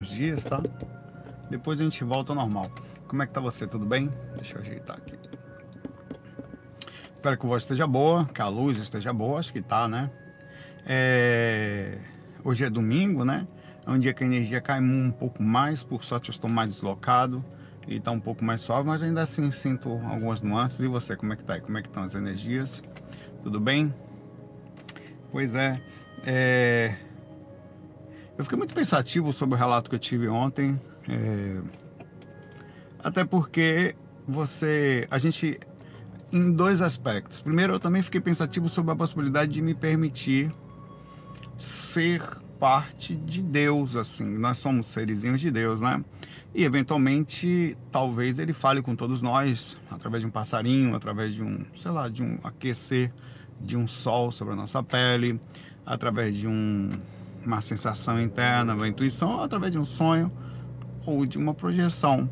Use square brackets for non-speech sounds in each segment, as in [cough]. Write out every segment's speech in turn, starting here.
dias, tá? Depois a gente volta ao normal. Como é que tá você? Tudo bem? Deixa eu ajeitar aqui. Espero que o voz esteja boa, que a luz esteja boa, acho que tá, né? É... Hoje é domingo, né? É um dia que a energia cai um pouco mais, por sorte eu estou mais deslocado e tá um pouco mais suave, mas ainda assim sinto algumas nuances. E você, como é que tá aí? Como é que estão as energias? Tudo bem? Pois é, é... Eu fiquei muito pensativo sobre o relato que eu tive ontem, é... até porque você, a gente, em dois aspectos. Primeiro, eu também fiquei pensativo sobre a possibilidade de me permitir ser parte de Deus, assim. Nós somos serizinhos de Deus, né? E eventualmente, talvez ele fale com todos nós através de um passarinho, através de um, sei lá, de um aquecer de um sol sobre a nossa pele, através de um uma sensação interna, uma intuição, através de um sonho ou de uma projeção.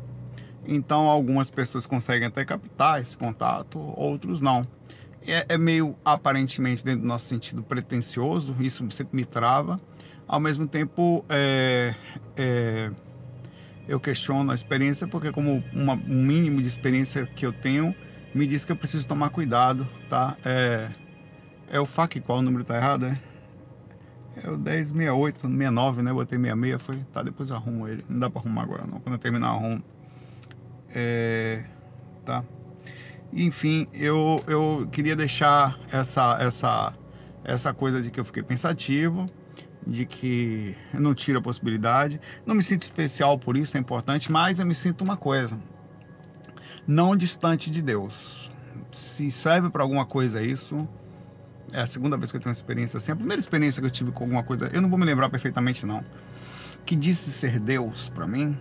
Então, algumas pessoas conseguem até captar esse contato, outros não. É, é meio aparentemente dentro do nosso sentido pretensioso, isso sempre me trava. Ao mesmo tempo, é, é, eu questiono a experiência porque, como uma, um mínimo de experiência que eu tenho, me diz que eu preciso tomar cuidado, tá? É, é o FAC, qual o número tá errado, é? É o 1068, 69, né? Botei 66, foi. Tá, depois arrumo ele. Não dá pra arrumar agora não. Quando eu terminar, arrumo. É. Tá. Enfim, eu, eu queria deixar essa, essa, essa coisa de que eu fiquei pensativo, de que eu não tiro a possibilidade. Não me sinto especial por isso, é importante, mas eu me sinto uma coisa. Não distante de Deus. Se serve para alguma coisa isso, é a segunda vez que eu tenho uma experiência assim. A primeira experiência que eu tive com alguma coisa, eu não vou me lembrar perfeitamente não. Que disse ser Deus para mim,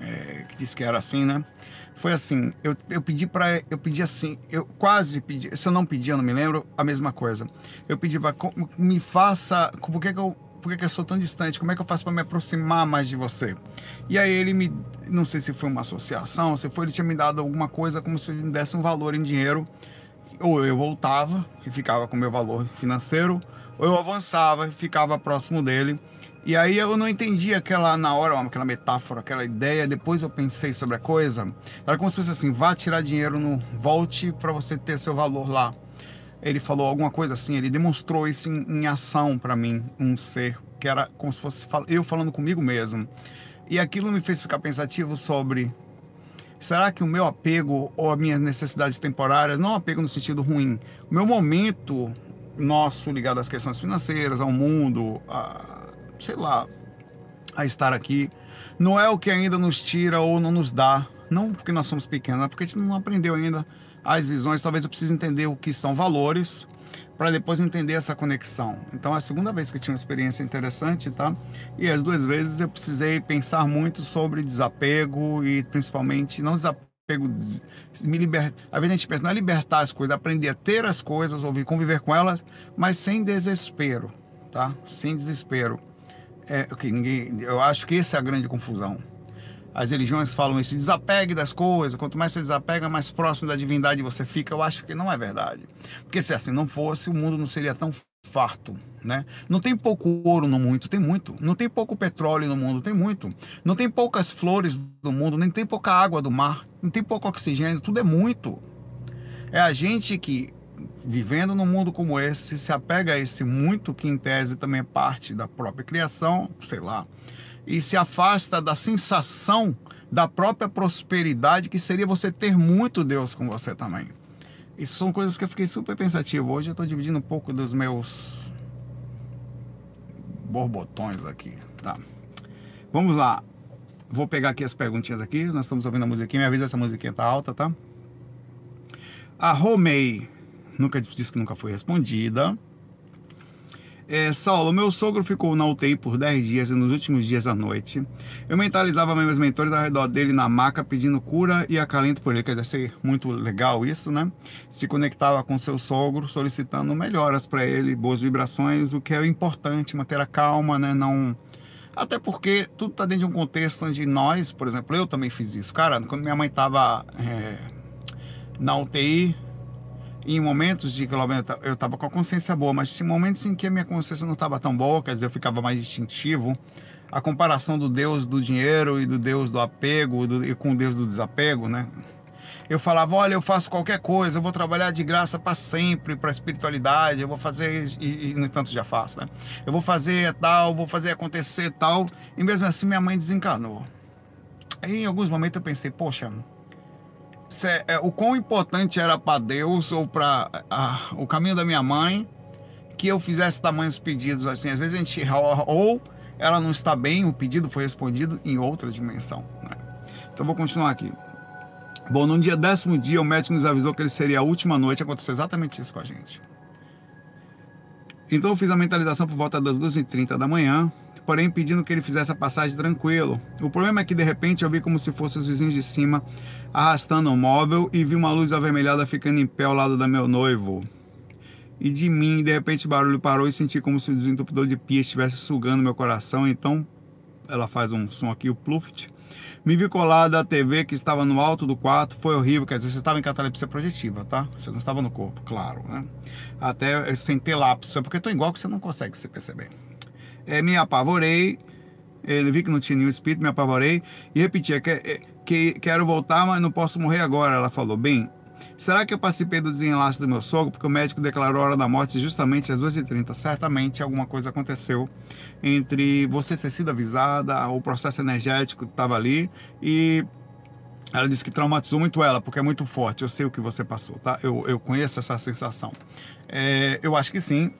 é, que disse que era assim, né? Foi assim, eu, eu pedi para eu pedi assim, eu quase pedi, se eu não pedi, eu não me lembro, a mesma coisa. Eu pedi para me faça, por que, que eu por que, que eu sou tão distante? Como é que eu faço para me aproximar mais de você? E aí ele me, não sei se foi uma associação, se foi ele tinha me dado alguma coisa como se ele me desse um valor em dinheiro ou eu voltava e ficava com meu valor financeiro, ou eu avançava e ficava próximo dele. E aí eu não entendi aquela, na hora, aquela metáfora, aquela ideia. Depois eu pensei sobre a coisa. Era como se fosse assim: vá tirar dinheiro no. Volte para você ter seu valor lá. Ele falou alguma coisa assim, ele demonstrou isso em, em ação para mim, um ser que era como se fosse eu falando comigo mesmo. E aquilo me fez ficar pensativo sobre Será que o meu apego ou as minhas necessidades temporárias, não apego no sentido ruim, o meu momento nosso ligado às questões financeiras, ao mundo, a, sei lá, a estar aqui, não é o que ainda nos tira ou não nos dá, não porque nós somos pequenos, é porque a gente não aprendeu ainda as visões, talvez eu precise entender o que são valores para depois entender essa conexão. Então é a segunda vez que eu tinha uma experiência interessante, tá? E as duas vezes eu precisei pensar muito sobre desapego e principalmente não desapego me libertar. Às vezes a gente pensa, não é libertar as coisas, aprender a ter as coisas, ouvir, conviver com elas, mas sem desespero, tá? Sem desespero. É, okay, ninguém, eu acho que essa é a grande confusão. As religiões falam isso, desapegue das coisas, quanto mais você desapega, mais próximo da divindade você fica. Eu acho que não é verdade. Porque se assim não fosse, o mundo não seria tão farto, né? Não tem pouco ouro no mundo, tem muito. Não tem pouco petróleo no mundo, tem muito. Não tem poucas flores no mundo, nem tem pouca água do mar, não tem pouco oxigênio, tudo é muito. É a gente que vivendo num mundo como esse se apega a esse muito que em tese também é parte da própria criação, sei lá e se afasta da sensação da própria prosperidade que seria você ter muito Deus com você também. Isso são coisas que eu fiquei super pensativo. Hoje eu estou dividindo um pouco dos meus borbotões aqui, tá? Vamos lá. Vou pegar aqui as perguntinhas aqui. Nós estamos ouvindo a musiquinha. Me avisa se a musiquinha tá alta, tá? A Romei nunca disse que nunca foi respondida. É, Saulo, meu sogro ficou na UTI por 10 dias e nos últimos dias à noite. Eu mentalizava meus mentores ao redor dele na maca pedindo cura e acalento por ele. Quer dizer, muito legal isso, né? Se conectava com seu sogro solicitando melhoras para ele, boas vibrações, o que é importante, manter a calma, né? Não. Até porque tudo está dentro de um contexto onde nós, por exemplo, eu também fiz isso. Cara, quando minha mãe estava é, na UTI, em momentos de que eu estava com a consciência boa, mas em momentos em que a minha consciência não estava tão boa, quer dizer, eu ficava mais instintivo, a comparação do Deus do dinheiro e do Deus do apego do, e com o Deus do desapego, né? Eu falava, olha, eu faço qualquer coisa, eu vou trabalhar de graça para sempre, para a espiritualidade, eu vou fazer, e, e no entanto já faço, né? Eu vou fazer tal, vou fazer acontecer tal, e mesmo assim minha mãe desencanou. Aí em alguns momentos eu pensei, poxa, é, é, o quão importante era para Deus ou para o caminho da minha mãe que eu fizesse tamanhos pedidos assim. Às vezes a gente ou ela não está bem, o pedido foi respondido em outra dimensão. Né? Então vou continuar aqui. Bom, no dia décimo dia, o médico nos avisou que ele seria a última noite. Aconteceu exatamente isso com a gente. Então eu fiz a mentalização por volta das 2h30 da manhã, porém pedindo que ele fizesse a passagem tranquilo. O problema é que de repente eu vi como se fossem os vizinhos de cima arrastando o móvel e vi uma luz avermelhada ficando em pé ao lado da meu noivo e de mim. De repente o barulho parou e senti como se o desentupidor de pia estivesse sugando meu coração. Então ela faz um som aqui, o pluft. Me vi colado da TV que estava no alto do quarto, foi horrível, quer dizer, você estava em catalepsia projetiva, tá? Você não estava no corpo, claro, né? Até sem ter lapso, é porque estou igual que você não consegue se perceber. É, me apavorei, ele vi que não tinha nenhum espírito, me apavorei e repetia que, que quero voltar, mas não posso morrer agora. Ela falou, bem, Será que eu participei do desenlace do meu sogro porque o médico declarou a hora da morte justamente às 2h30? Certamente alguma coisa aconteceu entre você ter sido avisada, o processo energético estava ali e ela disse que traumatizou muito ela, porque é muito forte. Eu sei o que você passou, tá? Eu, eu conheço essa sensação. É, eu acho que sim.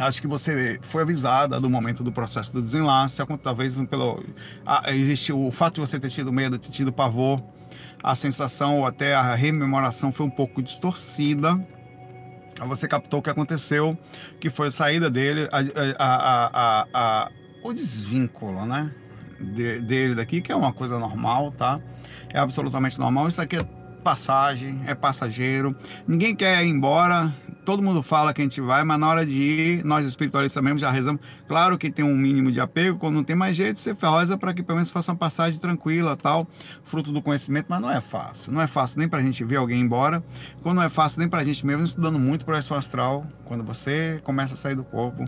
Acho que você foi avisada do momento do processo do desenlace, talvez pelo. Existe o fato de você ter tido medo, ter tido pavor a sensação ou até a rememoração foi um pouco distorcida. Você captou o que aconteceu, que foi a saída dele, a, a, o desvínculo, né? De, dele daqui, que é uma coisa normal, tá? É absolutamente normal. Isso aqui é passagem, é passageiro. Ninguém quer ir embora, todo mundo fala que a gente vai, mas na hora de ir, nós espiritualistas mesmo já rezamos. Claro que tem um mínimo de apego, quando não tem mais jeito, você reza para que pelo menos faça uma passagem tranquila, tal, fruto do conhecimento, mas não é fácil. Não é fácil nem para a gente ver alguém embora, quando não é fácil nem para a gente mesmo estudando muito para o astral. Quando você começa a sair do corpo,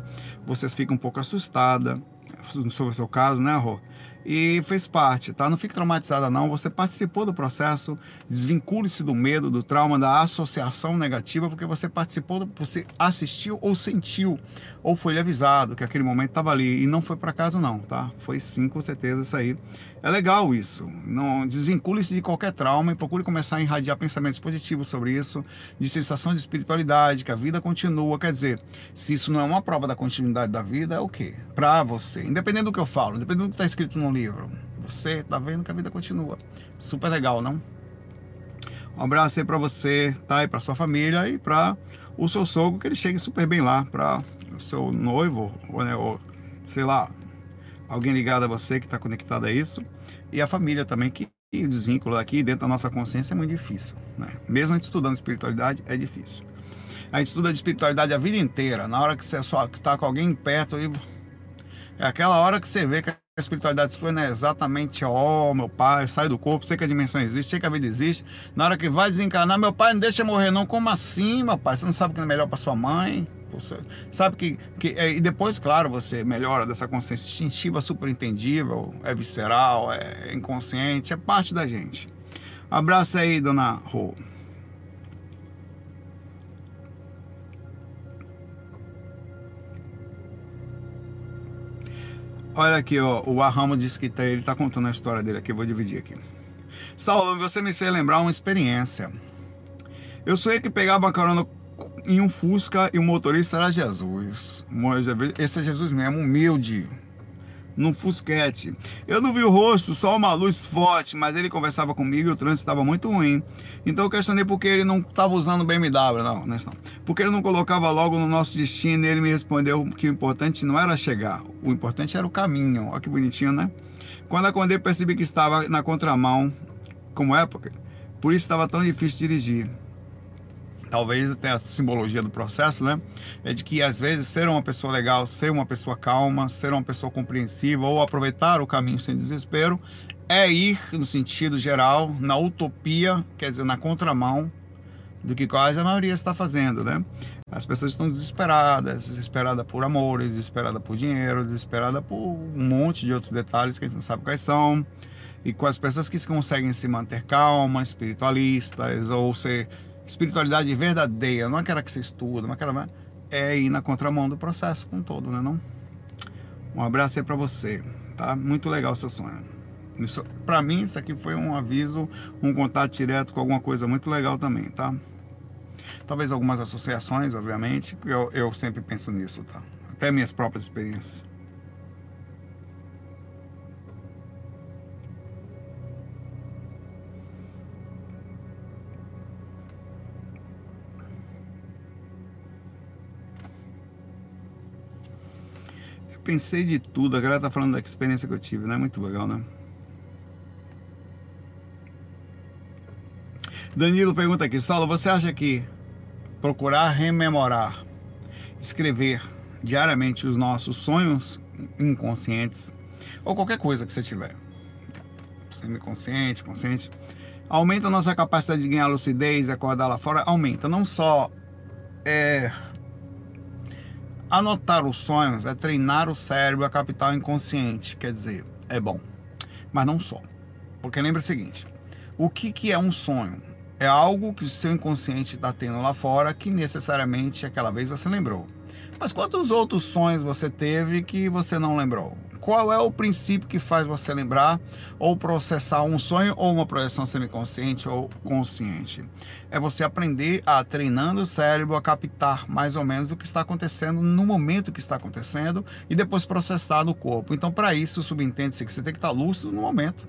vocês ficam um pouco assustada, sobre o seu caso, né, Rô? E fez parte, tá? Não fique traumatizada não, você participou do processo, desvincule-se do medo, do trauma, da associação negativa, porque você participou, você assistiu ou sentiu, ou foi avisado que aquele momento estava ali, e não foi para casa não, tá? Foi sim, com certeza, isso aí. É legal isso, não desvincule-se de qualquer trauma e procure começar a irradiar pensamentos positivos sobre isso, de sensação de espiritualidade, que a vida continua, quer dizer, se isso não é uma prova da continuidade da vida, é o quê? Para você, independente do que eu falo, independente do que está escrito no livro. Você tá vendo que a vida continua. Super legal, não? Um abraço aí para você, tá? E para sua família e para o seu sogro, que ele chegue super bem lá, para o seu noivo, ou, né, ou sei lá, alguém ligado a você que está conectado a isso, e a família também, que o desvínculo aqui dentro da nossa consciência é muito difícil, né? Mesmo a gente estudando espiritualidade, é difícil. A gente estuda de espiritualidade a vida inteira, na hora que você só está com alguém perto, é aquela hora que você vê que a espiritualidade sua não é exatamente, ó, oh, meu pai, sai do corpo, sei que a dimensão existe, sei que a vida existe. Na hora que vai desencarnar, meu pai não deixa morrer, não. Como assim, meu pai? Você não sabe o que é melhor para sua mãe? Você sabe que, que é, e depois, claro, você melhora dessa consciência instintiva, super entendível, é visceral, é inconsciente, é parte da gente. Abraço aí, dona Rô. Olha aqui, ó, o Arramo disse que tá, ele está contando a história dele aqui, vou dividir aqui. Saulo, você me fez lembrar uma experiência. Eu sonhei que pegava uma carona em um Fusca e o motorista era Jesus. Esse é Jesus mesmo, humilde num fusquete. Eu não vi o rosto, só uma luz forte, mas ele conversava comigo e o trânsito estava muito ruim. Então eu questionei por que ele não estava usando BMW. Não, não, não. Porque ele não colocava logo no nosso destino e ele me respondeu que o importante não era chegar, o importante era o caminho. Olha que bonitinho, né? Quando acordei, percebi que estava na contramão, como época, por isso estava tão difícil dirigir talvez tenha a simbologia do processo, né? É de que às vezes ser uma pessoa legal, ser uma pessoa calma, ser uma pessoa compreensiva ou aproveitar o caminho sem desespero é ir no sentido geral, na utopia, quer dizer, na contramão, do que quase a maioria está fazendo, né? As pessoas estão desesperadas, desesperadas por amores, desesperadas por dinheiro, desesperadas por um monte de outros detalhes que a gente não sabe quais são. E com as pessoas que conseguem se manter calmas, espiritualistas, ou ser espiritualidade verdadeira, não aquela que você estuda, não aquela é ir na contramão do processo com todo, né não? Um abraço aí para você, tá? Muito legal seu sonho. Para mim, isso aqui foi um aviso, um contato direto com alguma coisa muito legal também, tá? Talvez algumas associações, obviamente, eu, eu sempre penso nisso, tá? Até minhas próprias experiências. Pensei de tudo, a galera tá falando da experiência que eu tive, né? Muito legal, né? Danilo pergunta aqui, Saulo, você acha que procurar rememorar, escrever diariamente os nossos sonhos inconscientes ou qualquer coisa que você tiver, semiconsciente, consciente, aumenta a nossa capacidade de ganhar lucidez, acordar lá fora, aumenta. Não só é, anotar os sonhos, é treinar o cérebro a capital inconsciente, quer dizer, é bom, mas não só. Porque lembra o seguinte, o que, que é um sonho? É algo que o seu inconsciente está tendo lá fora que necessariamente aquela vez você lembrou. Mas quantos outros sonhos você teve que você não lembrou? Qual é o princípio que faz você lembrar ou processar um sonho ou uma projeção semiconsciente ou consciente? É você aprender a treinando o cérebro a captar mais ou menos o que está acontecendo no momento que está acontecendo e depois processar no corpo. Então, para isso, subentende-se que você tem que estar lúcido no momento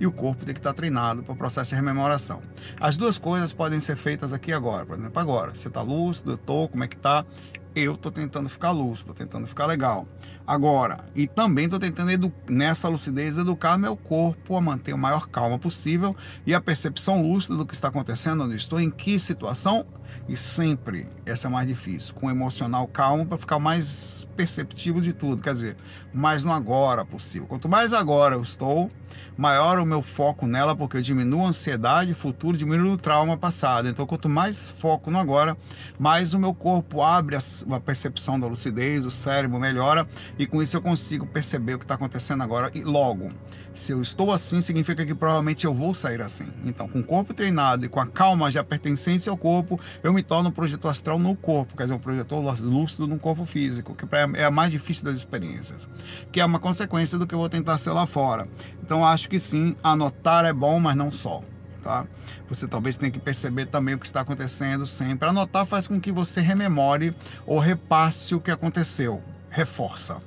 e o corpo tem que estar treinado para o processo de rememoração. As duas coisas podem ser feitas aqui agora. Por exemplo, agora, você está lúcido, eu estou, como é que está? Eu estou tentando ficar lúcido, estou tentando ficar legal. Agora, e também estou tentando, nessa lucidez, educar meu corpo a manter o maior calma possível e a percepção lúcida do que está acontecendo, onde estou, em que situação, e sempre, essa é mais difícil, com o emocional calmo para ficar mais perceptivo de tudo, quer dizer, mais no agora possível. Quanto mais agora eu estou, maior o meu foco nela, porque eu diminuo a ansiedade futuro, diminuo o trauma passado. Então, quanto mais foco no agora, mais o meu corpo abre a percepção da lucidez, o cérebro melhora e com isso eu consigo perceber o que está acontecendo agora e logo. Se eu estou assim, significa que provavelmente eu vou sair assim. Então, com o corpo treinado e com a calma já pertencente ao corpo, eu me torno um projetor astral no corpo, quer dizer, um projetor lúcido no corpo físico, que é a mais difícil das experiências, que é uma consequência do que eu vou tentar ser lá fora. Então, acho que sim, anotar é bom, mas não só. Tá? Você talvez tenha que perceber também o que está acontecendo sempre. Anotar faz com que você rememore ou repasse o que aconteceu, reforça.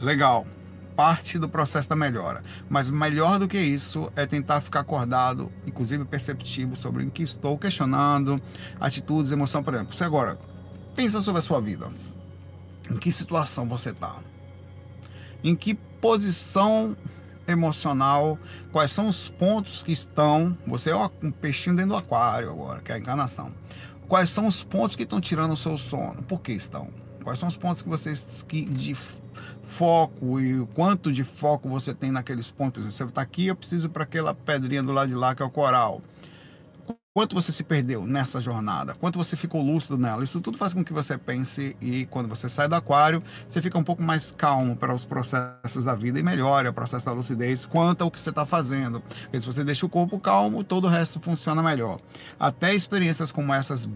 Legal parte do processo da melhora. Mas melhor do que isso é tentar ficar acordado, inclusive perceptivo sobre o que estou questionando, atitudes, emoção, por exemplo. Você agora pensa sobre a sua vida. Em que situação você está? Em que posição emocional? Quais são os pontos que estão? Você é um peixinho dentro do aquário agora, que é a encarnação. Quais são os pontos que estão tirando o seu sono? Por que estão? Quais são os pontos que vocês que de foco e o quanto de foco você tem naqueles pontos? Você está aqui, eu preciso para aquela pedrinha do lado de lá que é o coral. Quanto você se perdeu nessa jornada? Quanto você ficou lúcido nela? Isso tudo faz com que você pense e quando você sai do aquário, você fica um pouco mais calmo para os processos da vida e melhora o processo da lucidez quanto ao que você está fazendo. Porque se você deixa o corpo calmo, todo o resto funciona melhor. Até experiências como essas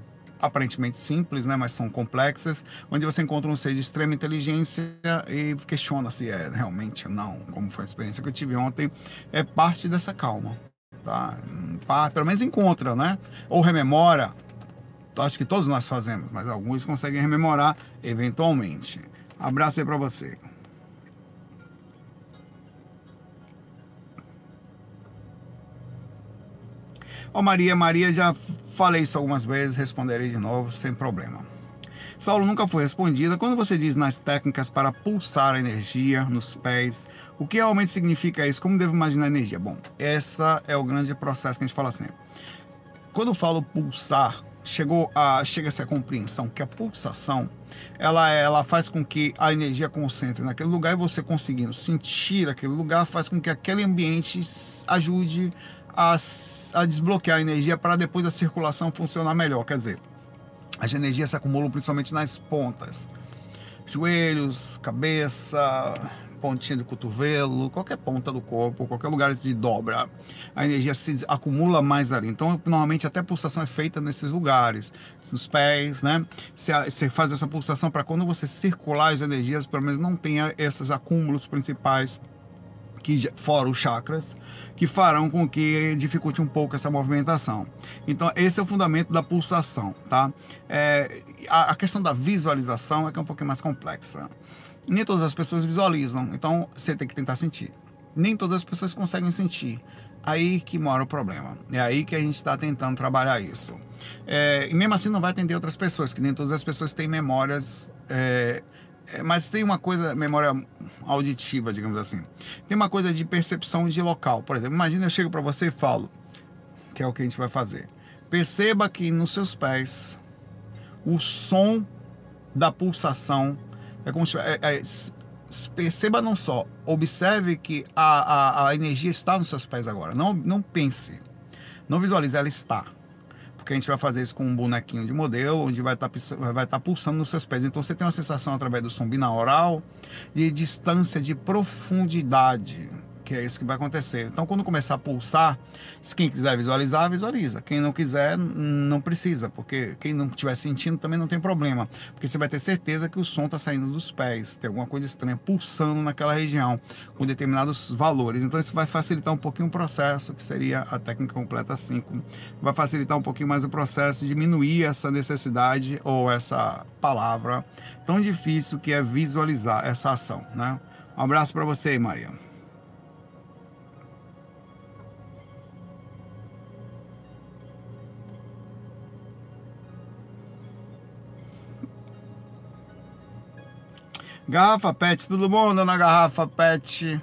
aparentemente simples, né, mas são complexas, onde você encontra um ser de extrema inteligência e questiona se é realmente não, como foi a experiência que eu tive ontem, é parte dessa calma, tá? Pelo menos encontra, né? Ou rememora, acho que todos nós fazemos, mas alguns conseguem rememorar eventualmente. Abraço aí para você. Ó Maria, Maria já falei isso algumas vezes, responderei de novo sem problema. Saulo nunca foi respondida. Quando você diz nas técnicas para pulsar a energia nos pés, o que realmente significa isso? Como devo imaginar a energia? Bom, essa é o grande processo que a gente fala sempre. Quando eu falo pulsar, chegou a chega-se a compreensão que a pulsação ela ela faz com que a energia concentre naquele lugar e você conseguindo sentir aquele lugar faz com que aquele ambiente ajude a, a desbloquear a energia para depois a circulação funcionar melhor. Quer dizer, as energias se acumulam principalmente nas pontas, joelhos, cabeça, pontinha do cotovelo, qualquer ponta do corpo, qualquer lugar de dobra, a energia se acumula mais ali. Então, normalmente, até a pulsação é feita nesses lugares, nos pés, né? Você faz essa pulsação para quando você circular as energias, pelo menos não tenha esses acúmulos principais que fora os chakras, que farão com que dificulte um pouco essa movimentação. Então, esse é o fundamento da pulsação, tá? É, a, a, questão da visualização é que é um pouquinho mais complexa nem todas as pessoas visualizam, então você tem que tentar sentir. Nem todas as pessoas conseguem sentir. Aí que mora o problema. É aí que a gente está tentando trabalhar isso. É, e mesmo assim não vai atender outras pessoas, que nem todas as pessoas têm memórias. É, é, mas tem uma coisa, memória auditiva, digamos assim. Tem uma coisa de percepção de local. Por exemplo, imagina eu chego para você e falo, que é o que a gente vai fazer. Perceba que nos seus pés o som da pulsação é como se, é, é, perceba não só, observe que a, a, a, energia está nos seus pés agora. Não, não pense, não visualize, ela está. Porque a gente vai fazer isso com um bonequinho de modelo, onde vai estar, tá vai tá pulsando nos seus pés. Então você tem uma sensação através do som binaural de distância, de profundidade que é isso que vai acontecer. Então, quando começar a pulsar, se quem quiser visualizar, visualiza. Quem não quiser, não precisa, porque quem não estiver sentindo também não tem problema, porque você vai ter certeza que o som está saindo dos pés, tem alguma coisa estranha pulsando naquela região com determinados valores. Então, isso vai facilitar um pouquinho o processo, que seria a técnica completa 5. Vai facilitar um pouquinho mais o processo, diminuir essa necessidade ou essa palavra tão difícil que é visualizar essa ação, né? Um abraço para você, Maria. Garrafa PET, tudo bom, dona Garrafa PET?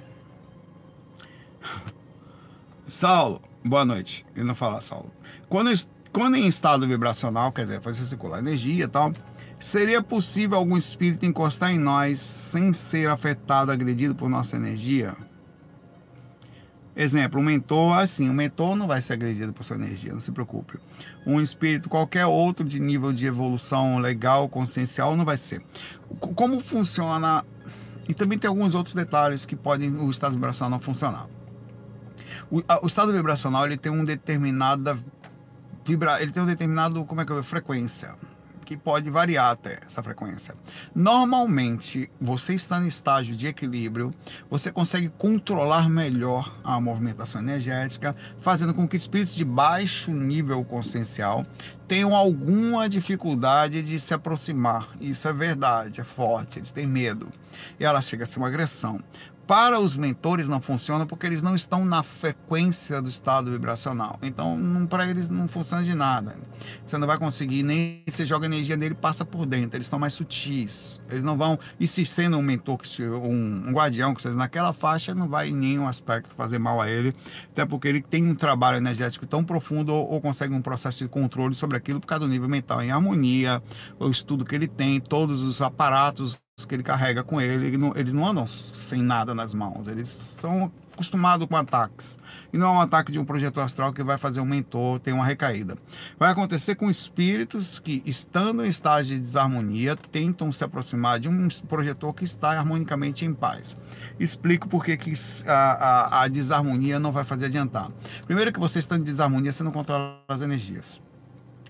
Saulo, boa noite. E não falar, Saulo. Quando, quando em estado vibracional, quer dizer, você circular energia e tal, seria possível algum espírito encostar em nós sem ser afetado, agredido por nossa energia? Exemplo, um mentor, assim, o mentor não vai ser agredido por sua energia, não se preocupe. Um espírito, qualquer outro de nível de evolução legal, consciencial, não vai ser. Como funciona, e também tem alguns outros detalhes que podem o estado vibracional não funcionar. O, a, o estado vibracional, ele tem um determinada vibra, ele tem um determinado, como é que eu frequência que pode variar até essa frequência. Normalmente, você está no estágio de equilíbrio, você consegue controlar melhor a movimentação energética, fazendo com que espíritos de baixo nível consciencial tenham alguma dificuldade de se aproximar. Isso é verdade, é forte, eles têm medo. E ela chega a ser uma agressão. Para os mentores não funciona porque eles não estão na frequência do estado vibracional. Então, para eles não funciona de nada. Você não vai conseguir, nem você joga energia nele, passa por dentro. Eles estão mais sutis. Eles não vão. E se sendo um mentor, um, um guardião, que seja naquela faixa, não vai em nenhum aspecto fazer mal a ele. Até porque ele tem um trabalho energético tão profundo ou, ou consegue um processo de controle sobre aquilo por causa do nível mental em harmonia, o estudo que ele tem, todos os aparatos que ele carrega com ele, ele não, eles não andam sem nada nas mãos, eles são acostumados com ataques. E não é um ataque de um projeto astral que vai fazer um mentor ter uma recaída. Vai acontecer com espíritos que, estando em estágio de desarmonia, tentam se aproximar de um projetor que está harmonicamente em paz. Explico por que a, a, a desarmonia não vai fazer adiantar. Primeiro que você estando em desarmonia, você não controla as energias.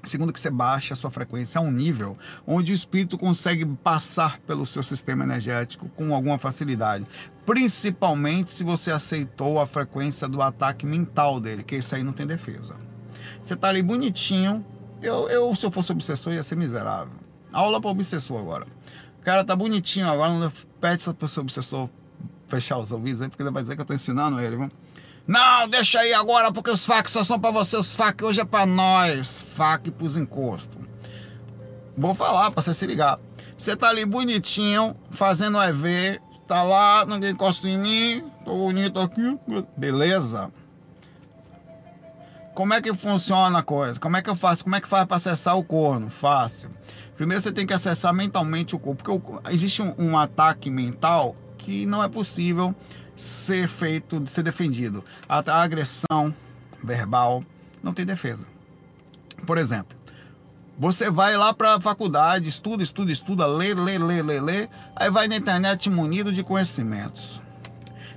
Segundo, que você baixa a sua frequência a um nível onde o espírito consegue passar pelo seu sistema energético com alguma facilidade. Principalmente se você aceitou a frequência do ataque mental dele, que isso aí não tem defesa. Você tá ali bonitinho. Eu, eu se eu fosse obsessor, ia ser miserável. Aula para obsessor agora. O cara tá bonitinho agora, pede para o seu obsessor fechar os ouvidos aí, porque ele vai dizer que eu tô ensinando ele, viu? Não, deixa aí agora, porque os fac só são para você, os fac hoje é para nós. Fac pros encostos. Vou falar para você se ligar. Você tá ali bonitinho, fazendo EV, tá lá, ninguém encosta em mim, tô bonito aqui, beleza? Como é que funciona a coisa? Como é que eu faço? Como é que faz para acessar o corno? Fácil. Primeiro você tem que acessar mentalmente o corpo, porque existe um, um ataque mental que não é possível ser feito, ser defendido. A, a agressão, verbal, não tem defesa. Por exemplo, você vai lá para a faculdade, estuda, estuda, estuda, lê, lê, lê, lê, lê, aí vai na internet munido de conhecimentos.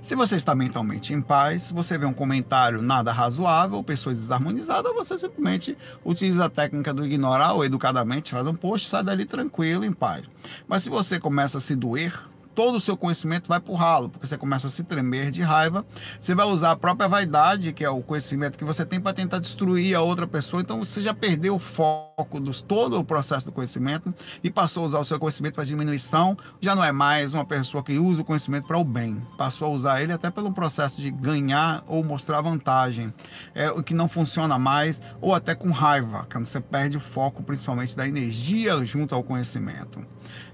Se você está mentalmente em paz, você vê um comentário nada razoável, pessoas desarmonizadas, você simplesmente utiliza a técnica do ignorar ou educadamente faz um post, sai dali tranquilo, em paz. Mas se você começa a se doer, todo o seu conhecimento vai para o ralo, porque você começa a se tremer de raiva, você vai usar a própria vaidade, que é o conhecimento que você tem para tentar destruir a outra pessoa, então você já perdeu o foco de todo o processo do conhecimento e passou a usar o seu conhecimento para diminuição, já não é mais uma pessoa que usa o conhecimento para o bem, passou a usar ele até pelo processo de ganhar ou mostrar vantagem, é o que não funciona mais, ou até com raiva, quando você perde o foco principalmente da energia junto ao conhecimento.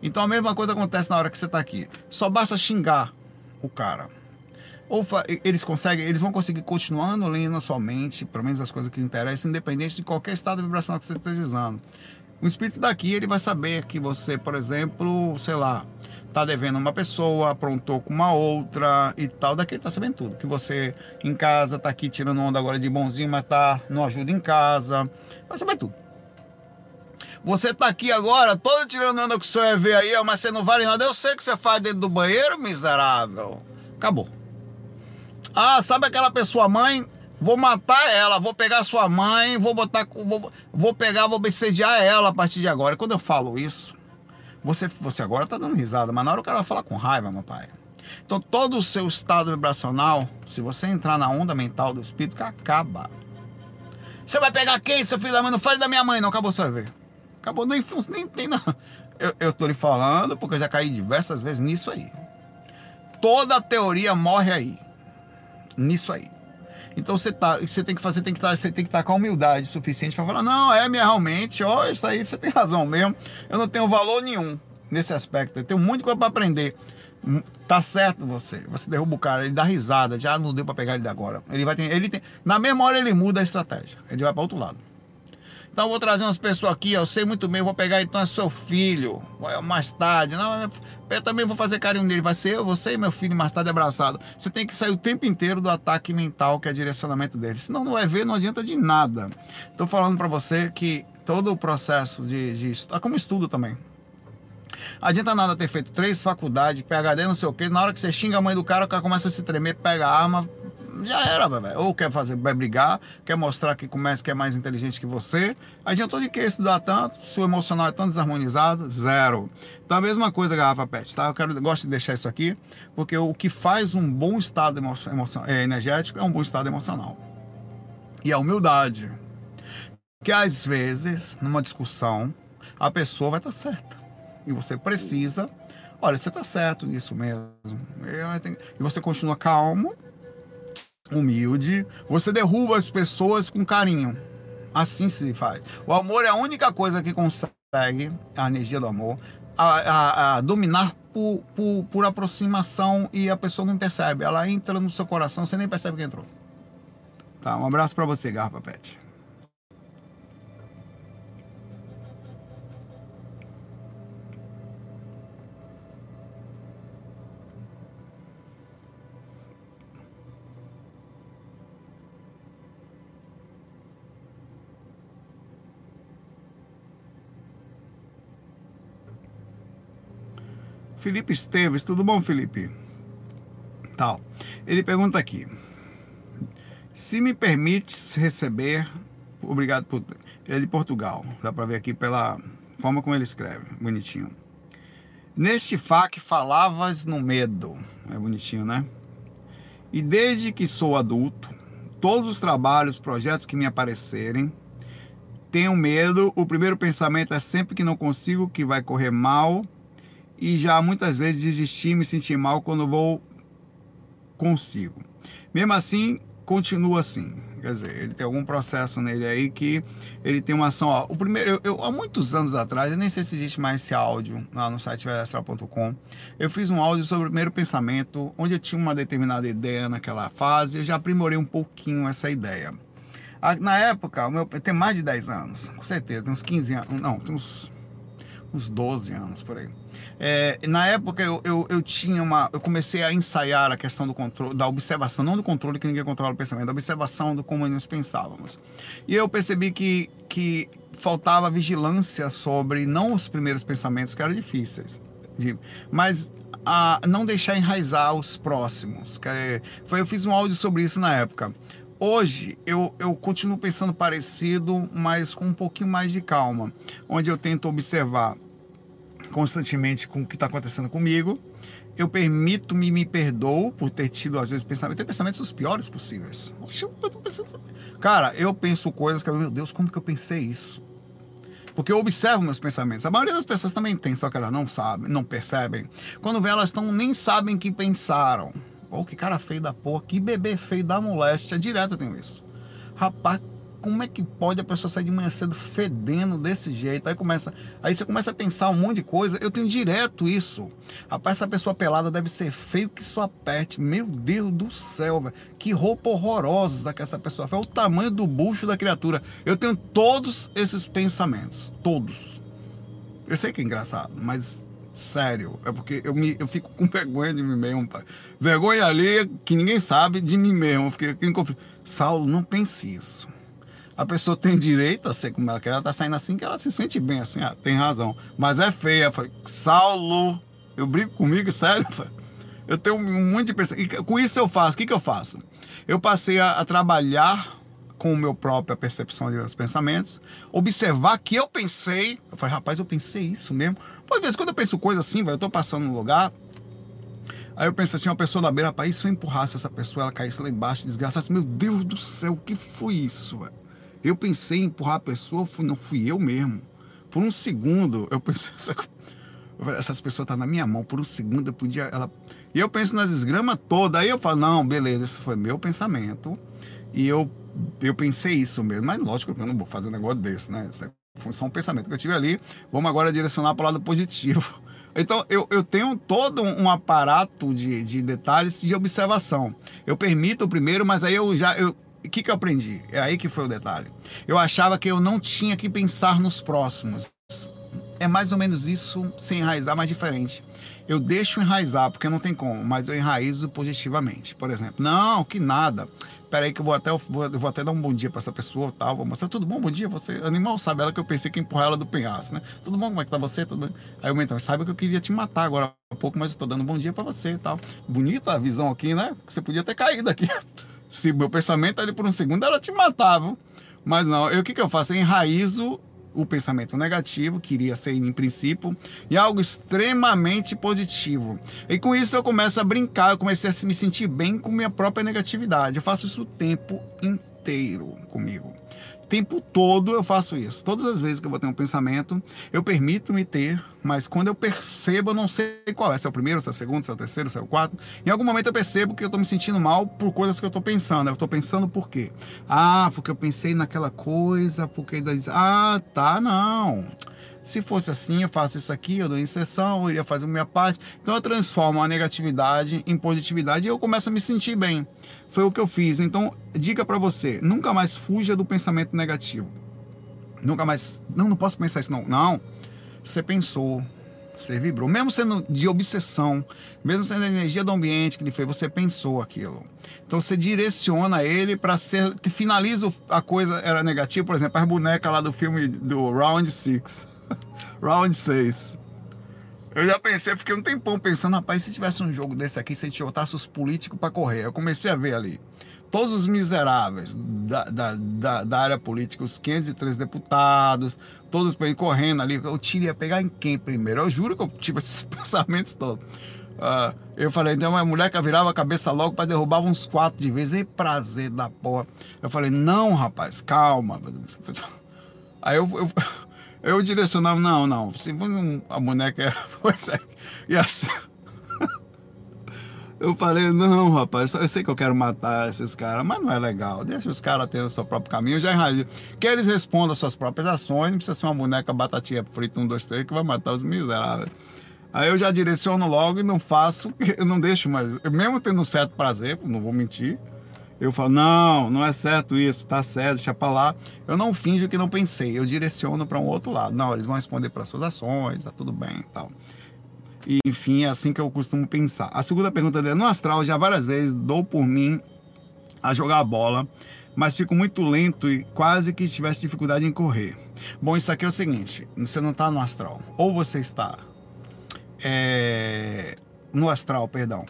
Então a mesma coisa acontece na hora que você está aqui. Só basta xingar o cara. Ou eles conseguem, eles vão conseguir continuando lendo na sua mente, pelo menos as coisas que interessam, independente de qualquer estado de vibração que você esteja usando. O espírito daqui, ele vai saber que você, por exemplo, sei lá, tá devendo uma pessoa, aprontou com uma outra e tal, daqui ele tá sabendo tudo. Que você em casa tá aqui tirando onda agora de bonzinho, mas tá não ajuda em casa. Vai saber tudo. Você tá aqui agora, todo tirando onda que o senhor ia ver aí, mas você não vale nada. Eu sei que você faz dentro do banheiro, miserável. Acabou. Ah, sabe aquela pessoa mãe? Vou matar ela, vou pegar sua mãe, vou botar. Vou, vou pegar, vou obsediar ela a partir de agora. Quando eu falo isso, você, você agora tá dando risada, mas na hora o cara fala com raiva, meu pai. Então todo o seu estado vibracional, se você entrar na onda mental do espírito, que acaba. Você vai pegar quem, seu filho da mãe? Não fale da minha mãe, não. Acabou, você vai ver. Acabou, nem, nem tem. Eu, eu tô lhe falando porque eu já caí diversas vezes nisso aí. Toda a teoria morre aí. Nisso aí. Então você tá, você tem que fazer, tem que tá, você tem que estar tá com a humildade suficiente para falar, não, é minha realmente, ó, isso aí você tem razão mesmo. Eu não tenho valor nenhum nesse aspecto. Eu tenho muito coisa para aprender. Hum, tá certo você. Você derruba o cara, ele dá risada, já não deu para pegar ele agora. Ele vai ter, ele tem, na mesma hora ele muda a estratégia. Ele vai para outro lado. Então vou trazer umas pessoas aqui, eu sei muito bem, vou pegar então é seu filho, mais tarde. Não, eu também vou fazer carinho nele, vai ser eu, você e meu filho mais tarde abraçado. Você tem que sair o tempo inteiro do ataque mental, que é direcionamento dele. Senão não vai ver, não adianta de nada. Estou falando para você que todo o processo de, de estudo, é como estudo também. Adianta nada ter feito três faculdades, PHD, não sei o quê. Na hora que você xinga a mãe do cara, o cara começa a se tremer, pega a arma, já era, velho. Ou quer fazer, vai brigar, quer mostrar que começa que é mais inteligente que você. Adiantou de que estudar tanto, seu emocional é tão desarmonizado? Zero. Então a mesma coisa, garrafa PET, tá? Eu quero, gosto de deixar isso aqui, porque o que faz um bom estado emoção, emoção, é, energético é um bom estado emocional. E a humildade. Que às vezes, numa discussão, a pessoa vai estar certa. E você precisa olha, você está certo nisso mesmo. E você continua calmo humilde, você derruba as pessoas com carinho. Assim se faz. O amor é a única coisa que consegue, a energia do amor, a, a, a dominar por, por, por, aproximação e a pessoa não percebe. Ela entra no seu coração, você nem percebe que entrou. Tá, um abraço para você, Garpa Pet. Felipe Esteves, tudo bom, Felipe? Tal. Ele pergunta aqui: se me permite receber, obrigado por. Ele é de Portugal, dá para ver aqui pela forma como ele escreve, bonitinho. Neste FAQ falavas no medo, é bonitinho, né? E desde que sou adulto, todos os trabalhos, projetos que me aparecerem, tenho medo. O primeiro pensamento é sempre que não consigo, que vai correr mal e já muitas vezes desisti, me senti mal quando vou consigo. Mesmo assim, continua assim. Quer dizer, ele tem algum processo nele aí que ele tem uma ação. Ó, o primeiro, eu, eu, há muitos anos atrás, eu nem sei se existe mais esse áudio lá no site velhastral.com. Eu fiz um áudio sobre o primeiro pensamento, onde eu tinha uma determinada ideia naquela fase. Eu já aprimorei um pouquinho essa ideia. Na época, o meu, eu tenho mais de 10 anos, com certeza, tem uns 15 anos. Não, tem uns uns 12 anos por aí. É, na época eu, eu, eu, tinha uma. Eu comecei a ensaiar a questão do controle, da observação, não do controle que ninguém controla o pensamento, da observação do como nós pensávamos. E eu percebi que, que faltava vigilância sobre não os primeiros pensamentos, que eram difíceis, de, mas a não deixar enraizar os próximos. Que, é, foi, eu fiz um áudio sobre isso na época. Hoje eu, eu continuo pensando parecido, mas com um pouquinho mais de calma, onde eu tento observar constantemente com o que está acontecendo comigo. Eu permito-me, me perdoo por ter tido, às vezes, pensamentos, ter pensamentos os piores possíveis. Cara, eu penso coisas que, meu Deus, como que eu pensei isso? Porque eu observo meus pensamentos. A maioria das pessoas também tem, só que elas não sabem, não percebem. Quando vê, elas tão, nem sabem que pensaram. Ou oh, que cara feio da porra, que bebê feio da moléstia. Direto eu tenho isso. Rapaz, como é que pode a pessoa sair de manhã cedo fedendo desse jeito? Aí começa, aí você começa a pensar um monte de coisa. Eu tenho direto isso. Rapaz, essa pessoa pelada deve ser feio que só aperte. Meu Deus do céu, velho. Que roupa horrorosa que essa pessoa fez. O tamanho do bucho da criatura. Eu tenho todos esses pensamentos. Todos. Eu sei que é engraçado, mas sério. É porque eu, me, eu fico com [laughs] vergonha de mim mesmo, pai. Vergonha ali que ninguém sabe de mim mesmo. Eu fiquei em conflito. Saulo, não pense isso. A pessoa tem direito a ser como ela quer. Ela tá saindo assim que ela se sente bem, assim, ah, tem razão. Mas é feia. Eu falei, Saulo, eu brigo comigo, [laughs] sério? Eu tenho um monte de. E com isso eu faço. O que, que eu faço? Eu passei a, a trabalhar com a minha própria percepção de meus pensamentos, observar que eu pensei. Eu falei, rapaz, eu pensei isso mesmo. Pô, às vezes, quando eu penso coisa assim, eu tô passando no lugar, Aí eu penso assim, uma pessoa na beira, rapaz, se eu empurrasse essa pessoa, ela caísse lá embaixo, desgraçasse, meu Deus do céu, o que foi isso? Véio? Eu pensei em empurrar a pessoa, fui, não fui eu mesmo. Por um segundo, eu pensei, [laughs] essa, essas pessoas tá na minha mão, por um segundo eu podia. Ela... E eu penso nas esgramas todas, aí eu falo, não, beleza, esse foi meu pensamento. E eu, eu pensei isso mesmo, mas lógico que eu não vou fazer um negócio desse, né? Isso é só um pensamento que eu tive ali. Vamos agora direcionar para o lado positivo. [laughs] Então, eu, eu tenho todo um aparato de, de detalhes de observação. Eu permito o primeiro, mas aí eu já. Eu, o que, que eu aprendi? É aí que foi o detalhe. Eu achava que eu não tinha que pensar nos próximos. É mais ou menos isso, sem enraizar, mas diferente. Eu deixo enraizar, porque não tem como, mas eu enraizo positivamente. Por exemplo, não, que nada peraí que eu vou até, vou, vou até dar um bom dia para essa pessoa, tal, vou mostrar, tudo bom, bom dia, você, animal, sabe, ela que eu pensei que empurrar ela do penhasco, né, tudo bom, como é que tá você, tudo bem? Aí eu então, sabe que eu queria te matar agora há pouco, mas eu tô dando um bom dia para você, tal, bonita a visão aqui, né, você podia ter caído aqui, se meu pensamento ali por um segundo, ela te matava, mas não, eu, o que que eu faço? Eu enraizo o pensamento negativo, que iria ser em princípio, e algo extremamente positivo. E com isso eu começo a brincar, eu comecei a me sentir bem com minha própria negatividade. Eu faço isso o tempo inteiro comigo tempo todo eu faço isso. Todas as vezes que eu vou ter um pensamento, eu permito-me ter, mas quando eu percebo, eu não sei qual é. Se é o primeiro, se é o segundo, se é o terceiro, se é o quarto. Em algum momento eu percebo que eu estou me sentindo mal por coisas que eu estou pensando. Eu estou pensando por quê? Ah, porque eu pensei naquela coisa, porque ainda diz, ah, tá, não. Se fosse assim, eu faço isso aqui, eu dou inserção, eu iria fazer a minha parte. Então eu transformo a negatividade em positividade e eu começo a me sentir bem. Foi o que eu fiz. Então, dica para você: nunca mais fuja do pensamento negativo. Nunca mais. Não, não posso pensar isso, não. Não. Você pensou, você vibrou. Mesmo sendo de obsessão, mesmo sendo a energia do ambiente que ele fez, você pensou aquilo. Então você direciona ele para ser. Finaliza a coisa, era negativa, por exemplo, as bonecas lá do filme do Round 6. [laughs] Round 6. Eu já pensei, fiquei um tempão pensando, rapaz, se tivesse um jogo desse aqui, se a gente botasse os políticos para correr. Eu comecei a ver ali. Todos os miseráveis da, da, da, da área política, os 503 deputados, todos correndo ali. O tiro ia pegar em quem primeiro? Eu juro que eu tive [laughs] esses pensamentos todos. Uh, eu falei, então a mulher que virava a cabeça logo para derrubar uns quatro de vez. E prazer da porra. Eu falei, não, rapaz, calma. [laughs] Aí eu, eu eu direcionava, não, não, se a boneca pois [laughs] é, e assim. [laughs] Eu falei, não, rapaz, eu sei que eu quero matar esses caras, mas não é legal. Deixa os caras terem o seu próprio caminho. Eu já enraizei. Que eles respondam as suas próprias ações, não precisa ser uma boneca batatinha frita, um, dois, três, que vai matar os miseráveis. Aí eu já direciono logo e não faço, [laughs] eu não deixo mais. Eu mesmo tendo um certo prazer, não vou mentir, eu falo, não, não é certo isso, tá certo, deixa pra lá. Eu não finjo que não pensei, eu direciono para um outro lado. Não, eles vão responder para suas ações, tá tudo bem e tal. Enfim, é assim que eu costumo pensar. A segunda pergunta dele, no astral, já várias vezes dou por mim a jogar a bola, mas fico muito lento e quase que tivesse dificuldade em correr. Bom, isso aqui é o seguinte: você não está no astral, ou você está é, no astral, perdão,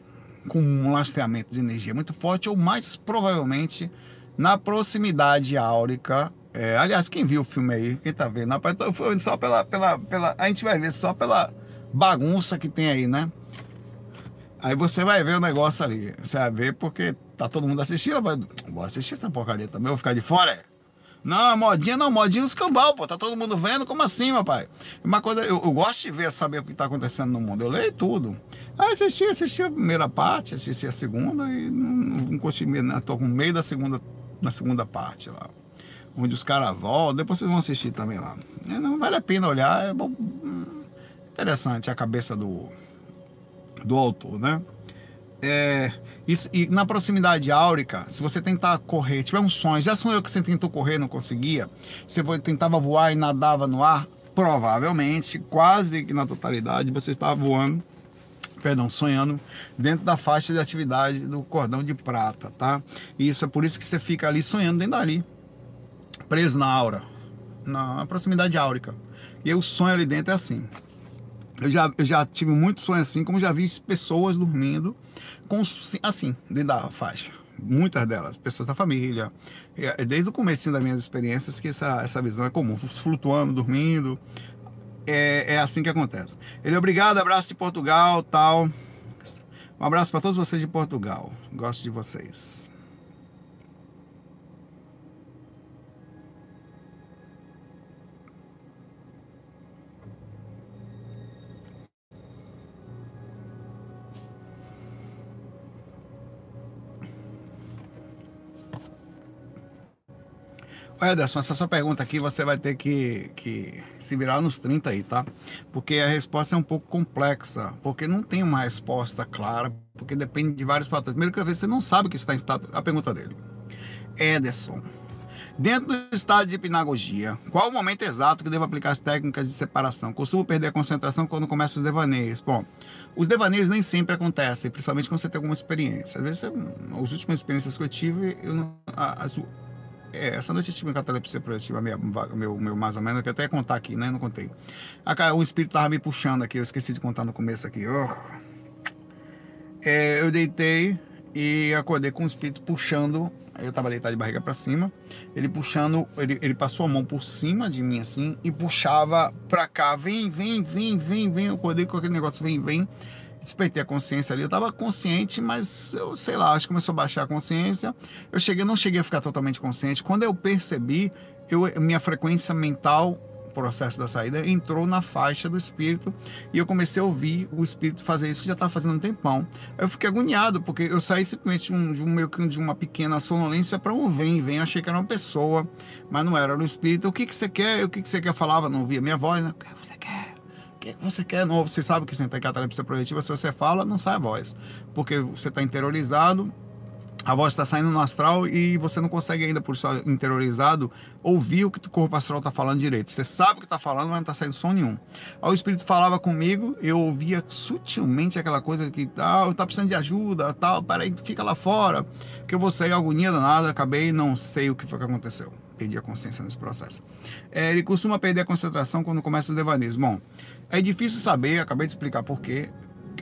com um lastreamento de energia muito forte, ou mais provavelmente na proximidade áurica. É, aliás, quem viu o filme aí, quem tá vendo, rapaz, tô só pela, pela, pela. A gente vai ver só pela bagunça que tem aí, né? Aí você vai ver o negócio ali. Você vai ver porque tá todo mundo assistindo. Vai, vou assistir essa porcaria também, vou ficar de fora. É? Não, modinha não, modinha os cambal, pô. Tá todo mundo vendo? Como assim, meu pai? Uma coisa, eu, eu, gosto de ver, saber o que tá acontecendo no mundo. Eu leio tudo. Aí assisti, assisti a primeira parte, assisti a segunda e não, não consegui, né? Tô com meio da segunda, na segunda parte lá. Onde os caras voltam, depois vocês vão assistir também lá. É, não vale a pena olhar, é bom, hum, interessante a cabeça do, do autor, né? É, e, e, na proximidade áurica, se você tentar correr, tiver um sonho, já sonhou que você tentou correr não conseguia, você tentava voar e nadava no ar, provavelmente, quase que na totalidade, você estava voando, perdão, sonhando dentro da faixa de atividade do cordão de prata, tá? E isso é por isso que você fica ali sonhando dentro dali, preso na aura, na proximidade áurica. E o sonho ali dentro é assim. Eu já, eu já tive muitos sonhos assim, como já vi pessoas dormindo com, assim, dentro da faixa. Muitas delas, pessoas da família. É, desde o começo das minhas experiências que essa, essa visão é comum, flutuando, dormindo. É, é assim que acontece. Ele, obrigado, abraço de Portugal, tal. Um abraço para todos vocês de Portugal. Gosto de vocês. Ederson, essa sua pergunta aqui você vai ter que, que se virar nos 30 aí, tá? Porque a resposta é um pouco complexa, porque não tem uma resposta clara, porque depende de vários fatores. Primeiro que você não sabe o que está em estado. A pergunta dele. Ederson, dentro do estado de hipnagogia, qual o momento exato que devo aplicar as técnicas de separação? Costumo perder a concentração quando começo os devaneios. Bom, os devaneios nem sempre acontecem, principalmente quando você tem alguma experiência. Às vezes, as últimas experiências que eu tive, eu não, as, é, essa noite eu tive uma catalepsia projetiva, meu, meu, meu, mais ou menos, que até contar aqui, né? Não contei. O espírito tava me puxando aqui, eu esqueci de contar no começo aqui. Oh. É, eu deitei e acordei com o espírito puxando. Eu tava deitado de barriga para cima. Ele puxando, ele, ele passou a mão por cima de mim assim e puxava pra cá. Vem, vem, vem, vem, vem. Eu acordei com aquele negócio, vem, vem despertei a consciência ali. Eu estava consciente, mas eu sei lá, acho que começou a baixar a consciência. Eu cheguei, não cheguei a ficar totalmente consciente. Quando eu percebi, eu, minha frequência mental, processo da saída, entrou na faixa do espírito e eu comecei a ouvir o espírito fazer isso que já estava fazendo um tempão. Eu fiquei agoniado porque eu saí simplesmente de, um, de, um, meio que de uma pequena sonolência para um vem, vem. Achei que era uma pessoa, mas não era, era o espírito. O que, que você quer? O que, que você quer? Falava, não ouvia minha voz, né? O que você quer? Que você quer novo? Você sabe que você tem catalepsia projetiva, se você fala, não sai a voz. Porque você está interiorizado, a voz está saindo no astral e você não consegue ainda, por estar interiorizado, ouvir o que o corpo astral está falando direito. Você sabe o que está falando, mas não está saindo som nenhum. Aí o espírito falava comigo, eu ouvia sutilmente aquela coisa que tal, ah, tá precisando de ajuda, tal, peraí, fica lá fora, que eu vou sair agonia danada, acabei, não sei o que foi que aconteceu. Perdi a consciência nesse processo. É, ele costuma perder a concentração quando começa os devaneios. Bom, é difícil saber, acabei de explicar por quê,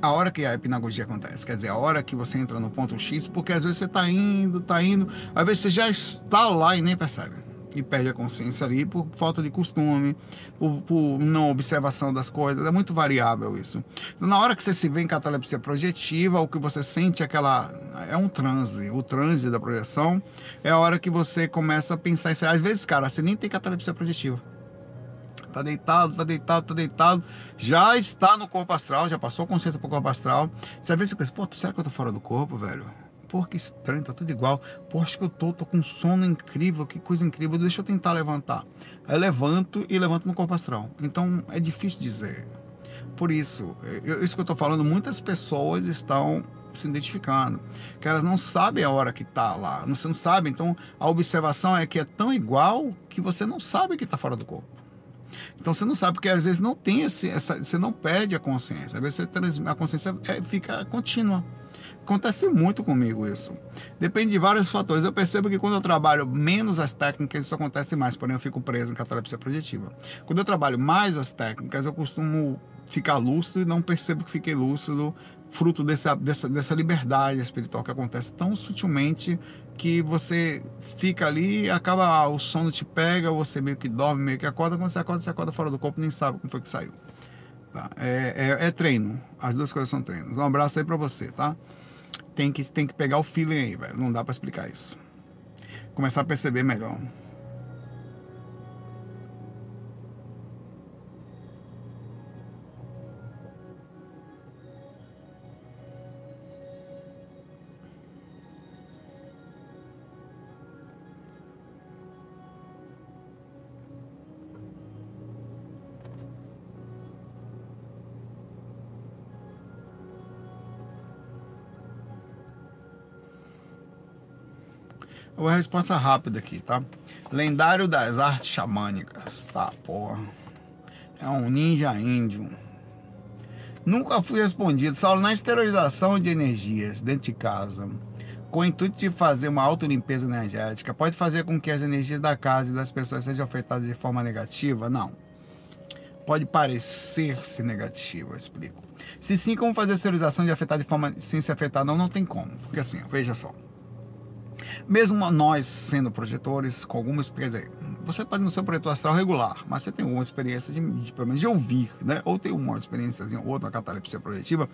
a hora que a hipnagogia acontece, quer dizer, a hora que você entra no ponto X, porque às vezes você está indo, está indo, às vezes você já está lá e nem percebe. E perde a consciência ali por falta de costume, por, por não observação das coisas, é muito variável isso. Então, na hora que você se vê em catalepsia projetiva, o que você sente é aquela. é um transe. O transe da projeção é a hora que você começa a pensar. Às vezes, cara, você nem tem catalepsia projetiva tá deitado, tá deitado, tá deitado, já está no corpo astral, já passou consciência pro corpo astral. Você às vezes assim, pô, será que eu tô fora do corpo, velho? Pô, que estranho, tá tudo igual. Pô, acho que eu tô, tô com sono incrível, que coisa incrível. Deixa eu tentar levantar. Aí levanto e levanto no corpo astral. Então é difícil dizer. Por isso, eu, isso que eu tô falando, muitas pessoas estão se identificando, que elas não sabem a hora que está lá, você não sabe. Então a observação é que é tão igual que você não sabe que está fora do corpo. Então você não sabe, porque às vezes não tem esse, essa, você não perde a consciência, às vezes a consciência é, fica contínua. Acontece muito comigo isso. Depende de vários fatores. Eu percebo que quando eu trabalho menos as técnicas, isso acontece mais, porém eu fico preso em catalepsia projetiva. Quando eu trabalho mais as técnicas, eu costumo ficar lúcido e não percebo que fiquei lúcido, fruto dessa, dessa, dessa liberdade espiritual que acontece tão sutilmente que você fica ali, acaba o sono te pega, você meio que dorme, meio que acorda, quando você acorda, você acorda fora do corpo, nem sabe como foi que saiu. Tá? É, é, é treino, as duas coisas são treinos. Um abraço aí para você, tá? tem que, tem que pegar o feeling aí, velho. Não dá para explicar isso. Começar a perceber melhor. Uma resposta rápida aqui, tá? Lendário das artes xamânicas. Tá, porra. É um ninja índio. Nunca fui respondido. Saulo, na esterilização de energias dentro de casa, com o intuito de fazer uma autolimpeza energética, pode fazer com que as energias da casa e das pessoas sejam afetadas de forma negativa? Não. Pode parecer-se negativa, explico. Se sim, como fazer a esterilização de afetar de forma sem se afetar? Não, não tem como. Porque assim, veja só. Mesmo nós sendo projetores, com alguma experiência, você pode não ser um projetor astral regular, mas você tem alguma experiência de, de, pelo menos de ouvir, né? Ou tem uma experiência ou outra catalepsia projetiva.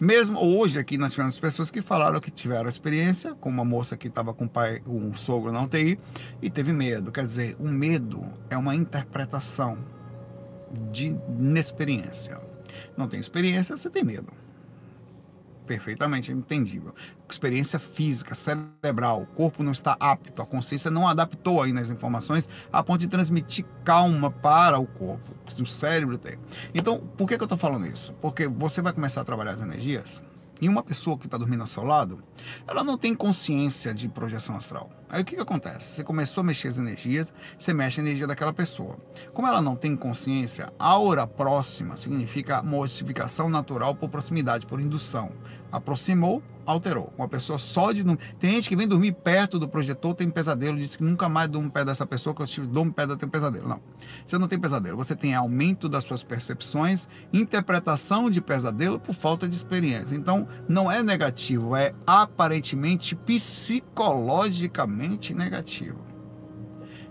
Mesmo hoje aqui nós tivemos pessoas que falaram que tiveram experiência, como uma moça que estava com o pai, um sogro na UTI e teve medo. Quer dizer, o medo é uma interpretação de inexperiência. Não tem experiência, você tem medo perfeitamente entendível. Experiência física, cerebral, o corpo não está apto, a consciência não adaptou aí nas informações a ponto de transmitir calma para o corpo, o cérebro tem. Então, por que, que eu estou falando isso? Porque você vai começar a trabalhar as energias e uma pessoa que está dormindo ao seu lado, ela não tem consciência de projeção astral. Aí o que, que acontece? Você começou a mexer as energias, você mexe a energia daquela pessoa. Como ela não tem consciência, aura próxima significa modificação natural por proximidade, por indução. Aproximou, alterou. Uma pessoa só de. Tem gente que vem dormir perto do projetor, tem pesadelo, diz que nunca mais durmo perto dessa pessoa, que eu durmo perto, tem pesadelo. Não. Você não tem pesadelo. Você tem aumento das suas percepções, interpretação de pesadelo por falta de experiência. Então, não é negativo, é aparentemente psicologicamente negativo.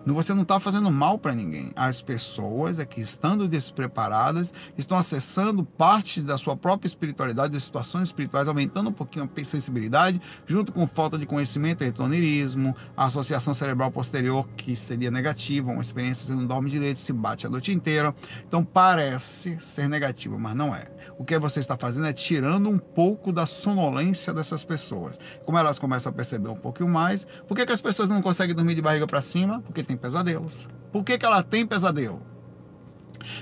Você não está fazendo mal para ninguém. As pessoas é que, estando despreparadas, estão acessando partes da sua própria espiritualidade, das situações espirituais, aumentando um pouquinho a sensibilidade, junto com falta de conhecimento, retornerismo, a associação cerebral posterior, que seria negativa, uma experiência você não dorme direito, se bate a noite inteira. Então parece ser negativo, mas não é. O que você está fazendo é tirando um pouco da sonolência dessas pessoas. Como elas começam a perceber um pouquinho mais, por que, que as pessoas não conseguem dormir de barriga para cima? Porque tem pesadelos. Por que, que ela tem pesadelo?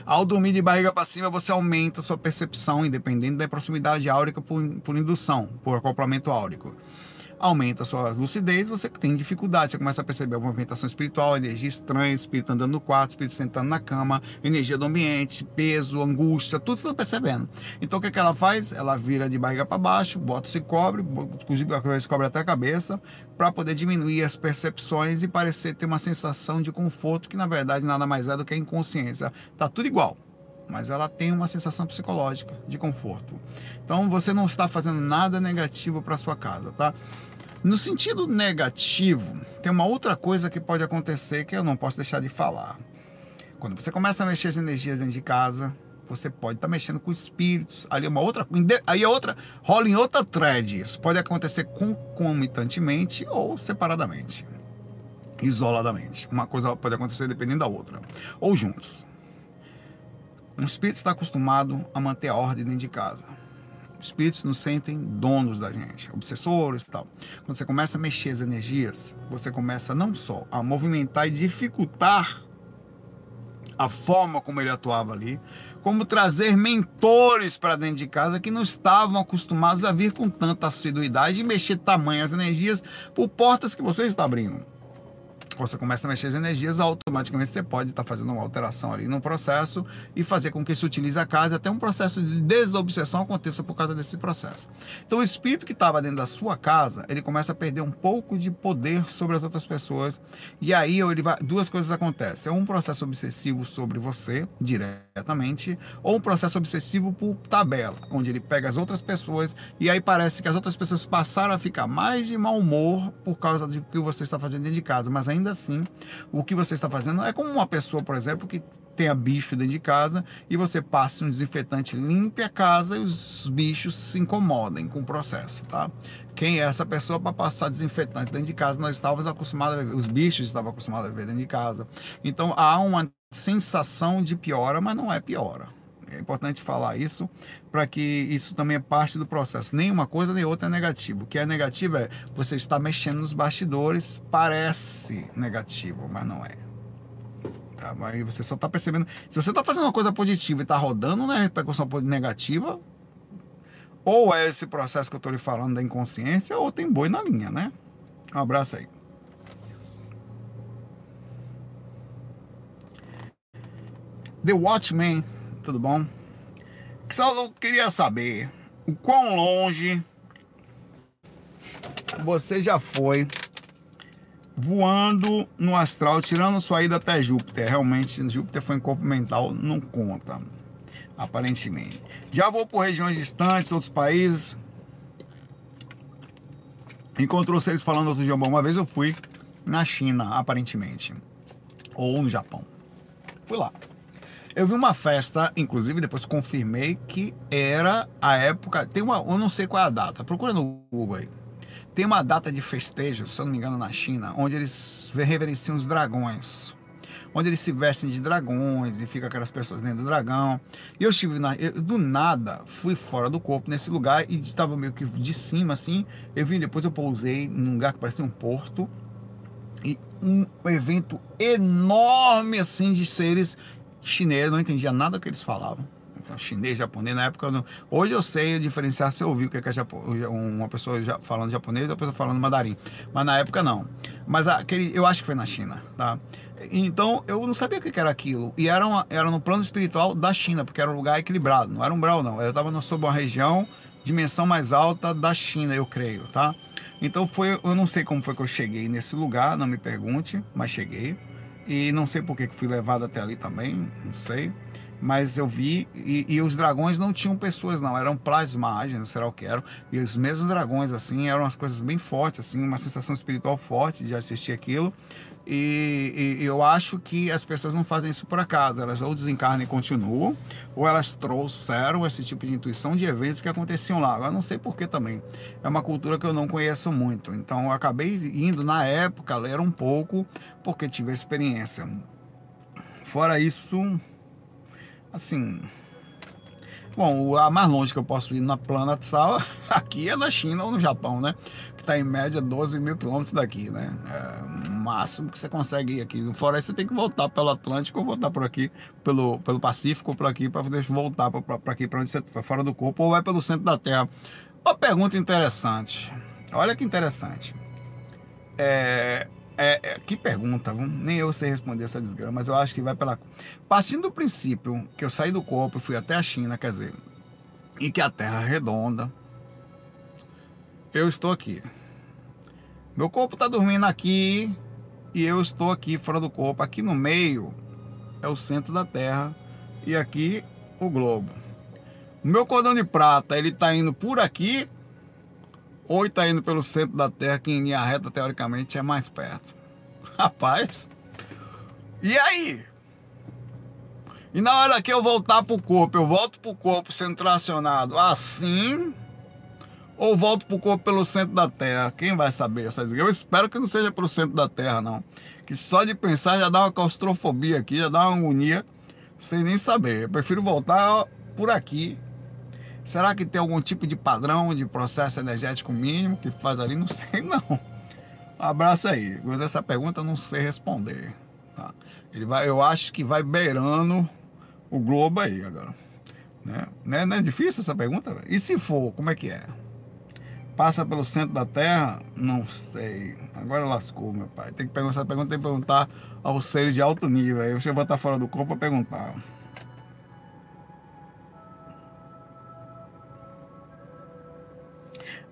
Ao dormir de barriga para cima, você aumenta sua percepção, independente da proximidade áurica por, por indução, por acoplamento áurico aumenta a sua lucidez, você tem dificuldade, você começa a perceber a movimentação espiritual, energia estranha, espírito andando no quarto, espírito sentando na cama, energia do ambiente, peso, angústia, tudo você está percebendo. Então o que, é que ela faz? Ela vira de barriga para baixo, bota se cobre, cabeça cobre até a cabeça, para poder diminuir as percepções e parecer ter uma sensação de conforto que na verdade nada mais é do que a inconsciência. Tá tudo igual mas ela tem uma sensação psicológica de conforto. Então você não está fazendo nada negativo para sua casa, tá? No sentido negativo, tem uma outra coisa que pode acontecer que eu não posso deixar de falar. Quando você começa a mexer as energias dentro de casa, você pode estar tá mexendo com espíritos. Ali é uma outra, aí é outra, rola em outra thread. Isso pode acontecer concomitantemente ou separadamente, isoladamente. Uma coisa pode acontecer dependendo da outra, ou juntos. Um espírito está acostumado a manter a ordem dentro de casa espíritos nos sentem donos da gente, obsessores e tal. Quando você começa a mexer as energias, você começa não só a movimentar e dificultar a forma como ele atuava ali, como trazer mentores para dentro de casa que não estavam acostumados a vir com tanta assiduidade e mexer tamanhas energias por portas que você está abrindo você começa a mexer as energias, automaticamente você pode estar tá fazendo uma alteração ali no processo e fazer com que se utilize a casa, até um processo de desobsessão aconteça por causa desse processo. Então o espírito que estava dentro da sua casa, ele começa a perder um pouco de poder sobre as outras pessoas e aí ele vai, duas coisas acontecem. É um processo obsessivo sobre você, diretamente, ou um processo obsessivo por tabela, onde ele pega as outras pessoas e aí parece que as outras pessoas passaram a ficar mais de mau humor por causa do que você está fazendo dentro de casa, mas ainda assim, o que você está fazendo é como uma pessoa, por exemplo, que tenha bicho dentro de casa e você passe um desinfetante, limpe a casa e os bichos se incomodem com o processo, tá? Quem é essa pessoa para passar desinfetante dentro de casa? Nós estávamos acostumados a ver, os bichos estavam acostumados a ver dentro de casa. Então há uma sensação de piora, mas não é piora. É importante falar isso para que isso também é parte do processo. Nem uma coisa nem outra é negativo. O que é negativo é você está mexendo nos bastidores, parece negativo, mas não é. Tá? Mas você só está percebendo. Se você está fazendo uma coisa positiva e está rodando na repercussão negativa, ou é esse processo que eu estou lhe falando da inconsciência, ou tem boi na linha, né? Um abraço aí. The Watchmen tudo bom? Só eu queria saber o quão longe você já foi voando no astral, tirando sua ida até Júpiter. Realmente, Júpiter foi em corpo mental, não conta, aparentemente. Já vou por regiões distantes, outros países. Encontrou seres falando outro idioma. Uma vez eu fui na China, aparentemente, ou no Japão. Fui lá. Eu vi uma festa, inclusive depois confirmei que era a época. Tem uma, eu não sei qual é a data. Procura no Google aí. Tem uma data de festejo, se eu não me engano, na China, onde eles reverenciam os dragões. Onde eles se vestem de dragões e fica aquelas pessoas dentro do dragão. E eu estive na, eu, do nada, fui fora do corpo nesse lugar e estava meio que de cima assim. Eu vim depois eu pousei num lugar que parecia um porto e um evento enorme assim de seres chinês, não entendia nada que eles falavam. Chinês, japonês, na época. Não... Hoje eu sei diferenciar se eu ouvi o que é, é uma pessoa falando japonês e outra pessoa falando mandarim. Mas na época não. Mas aquele, eu acho que foi na China, tá? Então eu não sabia o que era aquilo. E era, uma, era no plano espiritual da China, porque era um lugar equilibrado. Não era um brau, não. Eu estava sob uma região, dimensão mais alta da China, eu creio, tá? Então foi, eu não sei como foi que eu cheguei nesse lugar, não me pergunte, mas cheguei. E não sei por que fui levado até ali também, não sei. Mas eu vi, e, e os dragões não tinham pessoas, não, eram plasmagens, será o que eram. E os mesmos dragões, assim, eram as coisas bem fortes, assim, uma sensação espiritual forte de assistir aquilo. E, e, eu acho que as pessoas não fazem isso por acaso, elas ou desencarnam e continuam, ou elas trouxeram esse tipo de intuição de eventos que aconteciam lá. Agora não sei por que também. É uma cultura que eu não conheço muito. Então eu acabei indo na época ler um pouco, porque tive a experiência. Fora isso, assim. Bom, a mais longe que eu posso ir na plana sal [laughs] aqui é na China ou no Japão, né? Está em média 12 mil quilômetros daqui, né? É, máximo que você consegue ir aqui. Fora isso, você tem que voltar pelo Atlântico ou voltar por aqui, pelo, pelo Pacífico por aqui, para voltar para aqui, para onde você para fora do corpo, ou vai pelo centro da Terra. Uma pergunta interessante. Olha que interessante. É, é, é, que pergunta, nem eu sei responder essa desgrama, mas eu acho que vai pela. Partindo do princípio que eu saí do corpo e fui até a China, quer dizer, e que a Terra é redonda, eu estou aqui. Meu corpo está dormindo aqui, e eu estou aqui fora do corpo. Aqui no meio é o centro da Terra e aqui o globo. Meu cordão de prata, ele está indo por aqui ou está indo pelo centro da Terra, que em linha reta, teoricamente, é mais perto. [laughs] Rapaz, e aí? E na hora que eu voltar para o corpo, eu volto para o corpo sendo tracionado assim ou volto para o corpo pelo centro da Terra? Quem vai saber essa Eu espero que não seja pelo centro da Terra, não. Que só de pensar já dá uma claustrofobia aqui, já dá uma agonia, sem nem saber. Eu prefiro voltar por aqui. Será que tem algum tipo de padrão de processo energético mínimo que faz ali? Não sei, não. Um abraço aí. Essa pergunta não sei responder. Tá? Ele vai, eu acho que vai beirando o globo aí agora. Né? Não, é, não é difícil essa pergunta? E se for, como é que é? Passa pelo centro da Terra? Não sei. Agora lascou, meu pai. Tem que perguntar essa pergunta, tem que perguntar aos seres de alto nível. Aí você vai estar fora do corpo para perguntar.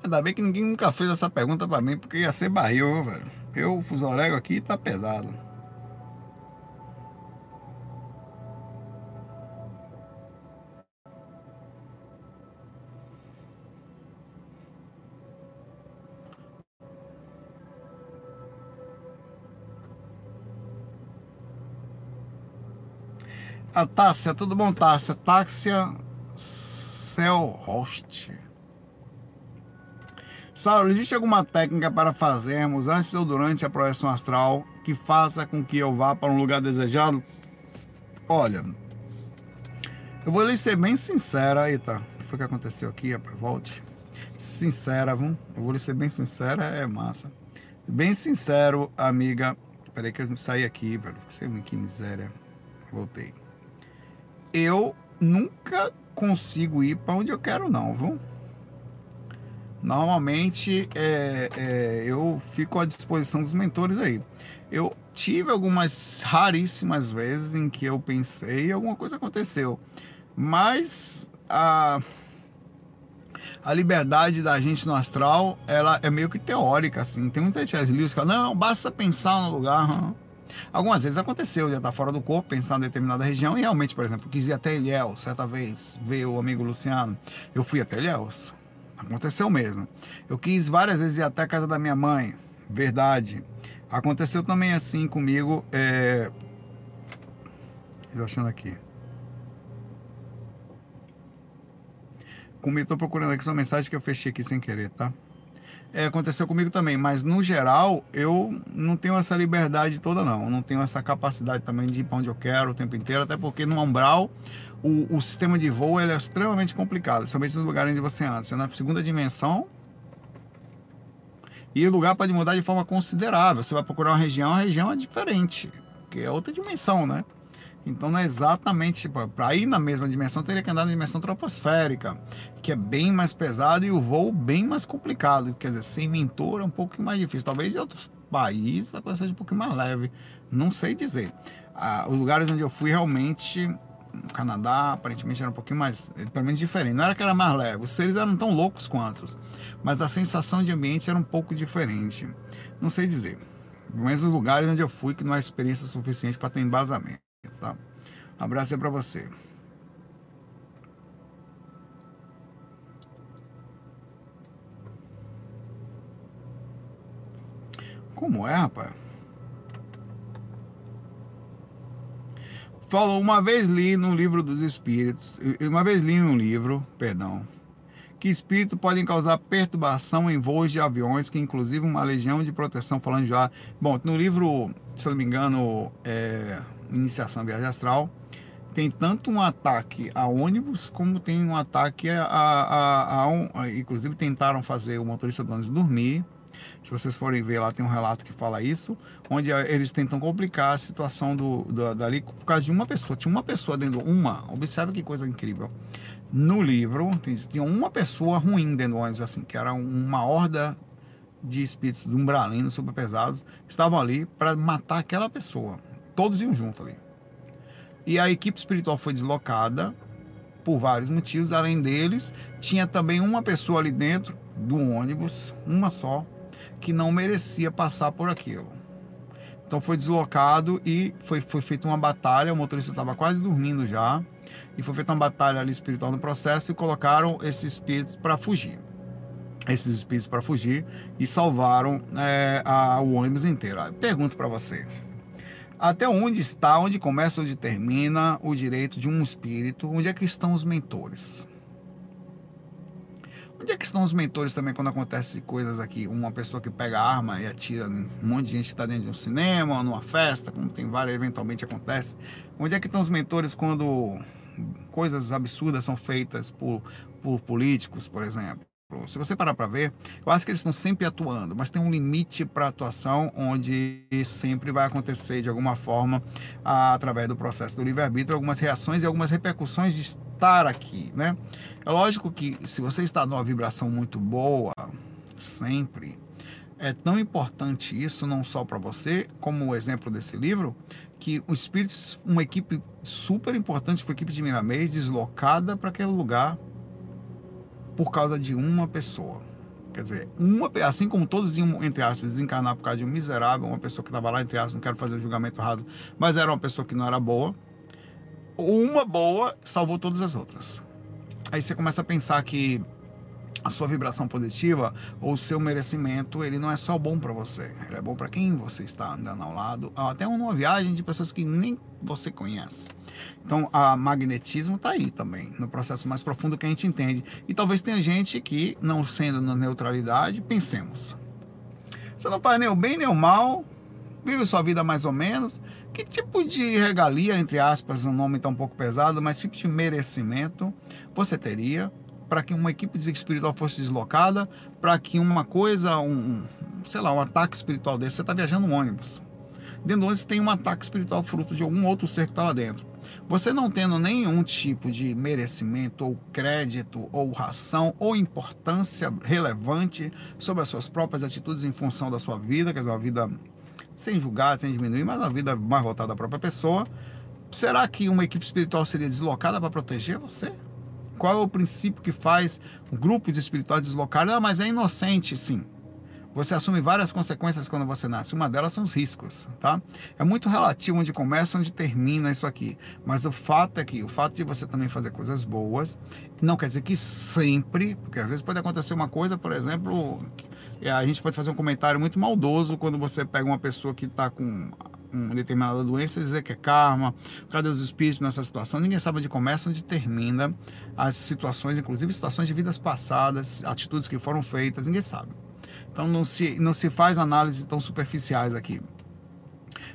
Ainda bem que ninguém nunca fez essa pergunta para mim, porque ia ser barril, velho. Eu, fuso aqui tá pesado. A Tássia, tudo bom, Tássia? Táxia Cell Host. Saulo, existe alguma técnica para fazermos antes ou durante a projeção astral que faça com que eu vá para um lugar desejado? Olha, eu vou lhe ser bem sincera, eita, o que foi que aconteceu aqui? Volte. Sincera, viu? Eu vou lhe ser bem sincera, é massa. Bem sincero, amiga. Peraí que eu saí aqui, velho. Que miséria. Voltei. Eu nunca consigo ir para onde eu quero, não, viu? Normalmente é, é, eu fico à disposição dos mentores aí. Eu tive algumas raríssimas vezes em que eu pensei e alguma coisa aconteceu, mas a, a liberdade da gente no astral ela é meio que teórica, assim. Tem muita gente que falam, não, basta pensar no lugar. Algumas vezes aconteceu, já estar fora do corpo, pensar em determinada região, e realmente, por exemplo, quis ir até Ilhéus, certa vez, ver o amigo Luciano. Eu fui até Ilhéus, Aconteceu mesmo. Eu quis várias vezes ir até a casa da minha mãe. Verdade. Aconteceu também assim comigo. É... Achando aqui. Comigo, estou procurando aqui sua mensagem que eu fechei aqui sem querer, tá? É, aconteceu comigo também, mas no geral eu não tenho essa liberdade toda não, eu não tenho essa capacidade também de ir para onde eu quero o tempo inteiro, até porque no umbral o, o sistema de voo é extremamente complicado, somente nos lugares onde você anda. Você anda na segunda dimensão e o lugar pode mudar de forma considerável. Você vai procurar uma região, a região é diferente, que é outra dimensão, né? Então não é exatamente, tipo, para ir na mesma dimensão, teria que andar na dimensão troposférica, que é bem mais pesado e o voo bem mais complicado. Quer dizer, sem mentor é um pouco mais difícil. Talvez em outros países a coisa seja um pouco mais leve. Não sei dizer. Ah, os lugares onde eu fui realmente no Canadá, aparentemente era um pouquinho mais, pelo menos diferente. Não era que era mais leve, os seres eram tão loucos quanto, mas a sensação de ambiente era um pouco diferente. Não sei dizer. Mas os lugares onde eu fui que não há experiência suficiente para ter embasamento. Tá? Um abraço aí para você. Como é, rapaz? falou uma vez li no livro dos espíritos, uma vez li um livro, perdão, que espíritos podem causar perturbação em voos de aviões, que inclusive uma legião de proteção falando já. Bom, no livro, se não me engano, é, Iniciação à Viagem Astral, tem tanto um ataque a ônibus como tem um ataque a, a, a, a inclusive tentaram fazer o motorista do ônibus dormir se vocês forem ver lá, tem um relato que fala isso, onde eh, eles tentam complicar a situação do, do dali por causa de uma pessoa. Tinha uma pessoa dentro, uma, observe que coisa incrível. No livro, tinha uma pessoa ruim dentro do ônibus, assim, que era uma horda de espíritos de umbralinos super pesados, estavam ali para matar aquela pessoa. Todos iam junto ali. E a equipe espiritual foi deslocada por vários motivos. Além deles, tinha também uma pessoa ali dentro do ônibus, uma só, que não merecia passar por aquilo. Então foi deslocado e foi, foi feita uma batalha. O motorista estava quase dormindo já. E foi feita uma batalha ali espiritual no processo e colocaram esses espíritos para fugir. Esses espíritos para fugir e salvaram é, a, o ônibus inteiro. Pergunto para você: até onde está, onde começa, onde termina o direito de um espírito? Onde é que estão os mentores? Onde é que estão os mentores também quando acontece coisas aqui? Uma pessoa que pega arma e atira um monte de gente que está dentro de um cinema, numa festa, como tem várias, eventualmente acontece. Onde é que estão os mentores quando coisas absurdas são feitas por, por políticos, por exemplo? Se você parar para ver, eu acho que eles estão sempre atuando, mas tem um limite para atuação onde sempre vai acontecer de alguma forma, através do processo do livre-arbítrio, algumas reações e algumas repercussões de estar aqui, né? É lógico que se você está numa vibração muito boa, sempre, é tão importante isso não só para você, como o exemplo desse livro, que o espírito, uma equipe super importante, foi a equipe de Miramês, deslocada para aquele lugar por causa de uma pessoa. Quer dizer, uma, assim como todos iam, entre aspas, desencarnar por causa de um miserável, uma pessoa que estava lá, entre aspas, não quero fazer o julgamento raso, mas era uma pessoa que não era boa, uma boa salvou todas as outras. Aí você começa a pensar que a sua vibração positiva ou o seu merecimento, ele não é só bom para você, ele é bom para quem você está andando ao lado, até numa viagem de pessoas que nem você conhece. Então, a magnetismo está aí também, no processo mais profundo que a gente entende. E talvez tenha gente que, não sendo na neutralidade, pensemos. Você não faz nem o bem nem o mal, vive sua vida mais ou menos. Que tipo de regalia, entre aspas, um nome está um pouco pesado, mas tipo de merecimento você teria para que uma equipe espiritual fosse deslocada, para que uma coisa, um, sei lá, um ataque espiritual desse, você está viajando um ônibus. Dentro do ônibus tem um ataque espiritual fruto de algum outro ser que está lá dentro. Você não tendo nenhum tipo de merecimento, ou crédito, ou ração, ou importância relevante sobre as suas próprias atitudes em função da sua vida, quer dizer, uma vida sem julgar, sem diminuir, mas uma vida mais voltada à própria pessoa, será que uma equipe espiritual seria deslocada para proteger você? Qual é o princípio que faz grupos espirituais deslocarem? Ah, mas é inocente, sim. Você assume várias consequências quando você nasce. Uma delas são os riscos, tá? É muito relativo onde começa, onde termina isso aqui. Mas o fato é que o fato de você também fazer coisas boas não quer dizer que sempre, porque às vezes pode acontecer uma coisa, por exemplo, a gente pode fazer um comentário muito maldoso quando você pega uma pessoa que está com uma determinada doença, dizer que é karma, cadê os espíritos nessa situação? Ninguém sabe onde começa, onde termina as situações, inclusive situações de vidas passadas, atitudes que foram feitas, ninguém sabe. Então não se, não se faz análises tão superficiais aqui.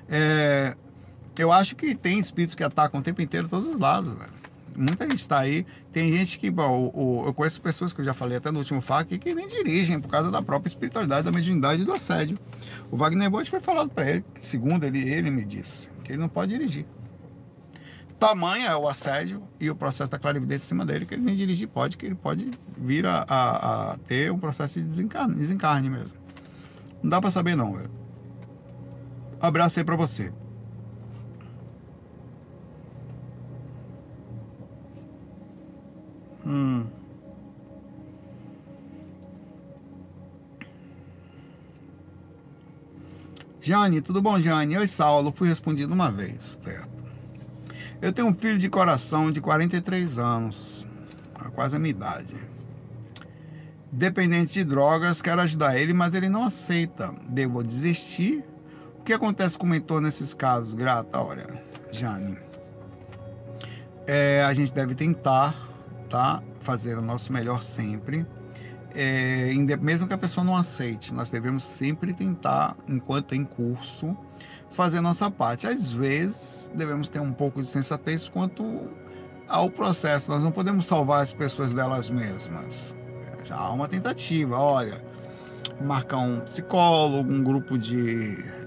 É, eu acho que tem espíritos que atacam o tempo inteiro todos os lados, velho muita gente está aí. Tem gente que, bom, o, o, eu conheço pessoas que eu já falei até no último FAQ que nem dirigem por causa da própria espiritualidade, da mediunidade e do assédio. O Wagner Bolt foi falado para ele, segundo ele, ele me disse, que ele não pode dirigir. Tamanho é o assédio e o processo da clarividência em cima dele, que ele nem dirigir pode, que ele pode vir a, a, a ter um processo de desencarne, desencarne mesmo. Não dá para saber não, velho. Abraço aí para você. Hum. Jane, tudo bom, Jane? Oi, Saulo. Fui respondido uma vez, certo? Eu tenho um filho de coração de 43 anos, quase a minha idade. Dependente de drogas, quero ajudar ele, mas ele não aceita. Devo desistir? O que acontece com o mentor nesses casos? Grata, olha, Jane. É, a gente deve tentar tentar fazer o nosso melhor sempre, é, mesmo que a pessoa não aceite, nós devemos sempre tentar, enquanto em curso, fazer nossa parte. Às vezes, devemos ter um pouco de sensatez quanto ao processo. Nós não podemos salvar as pessoas delas mesmas. Há uma tentativa, olha, marcar um psicólogo, um grupo de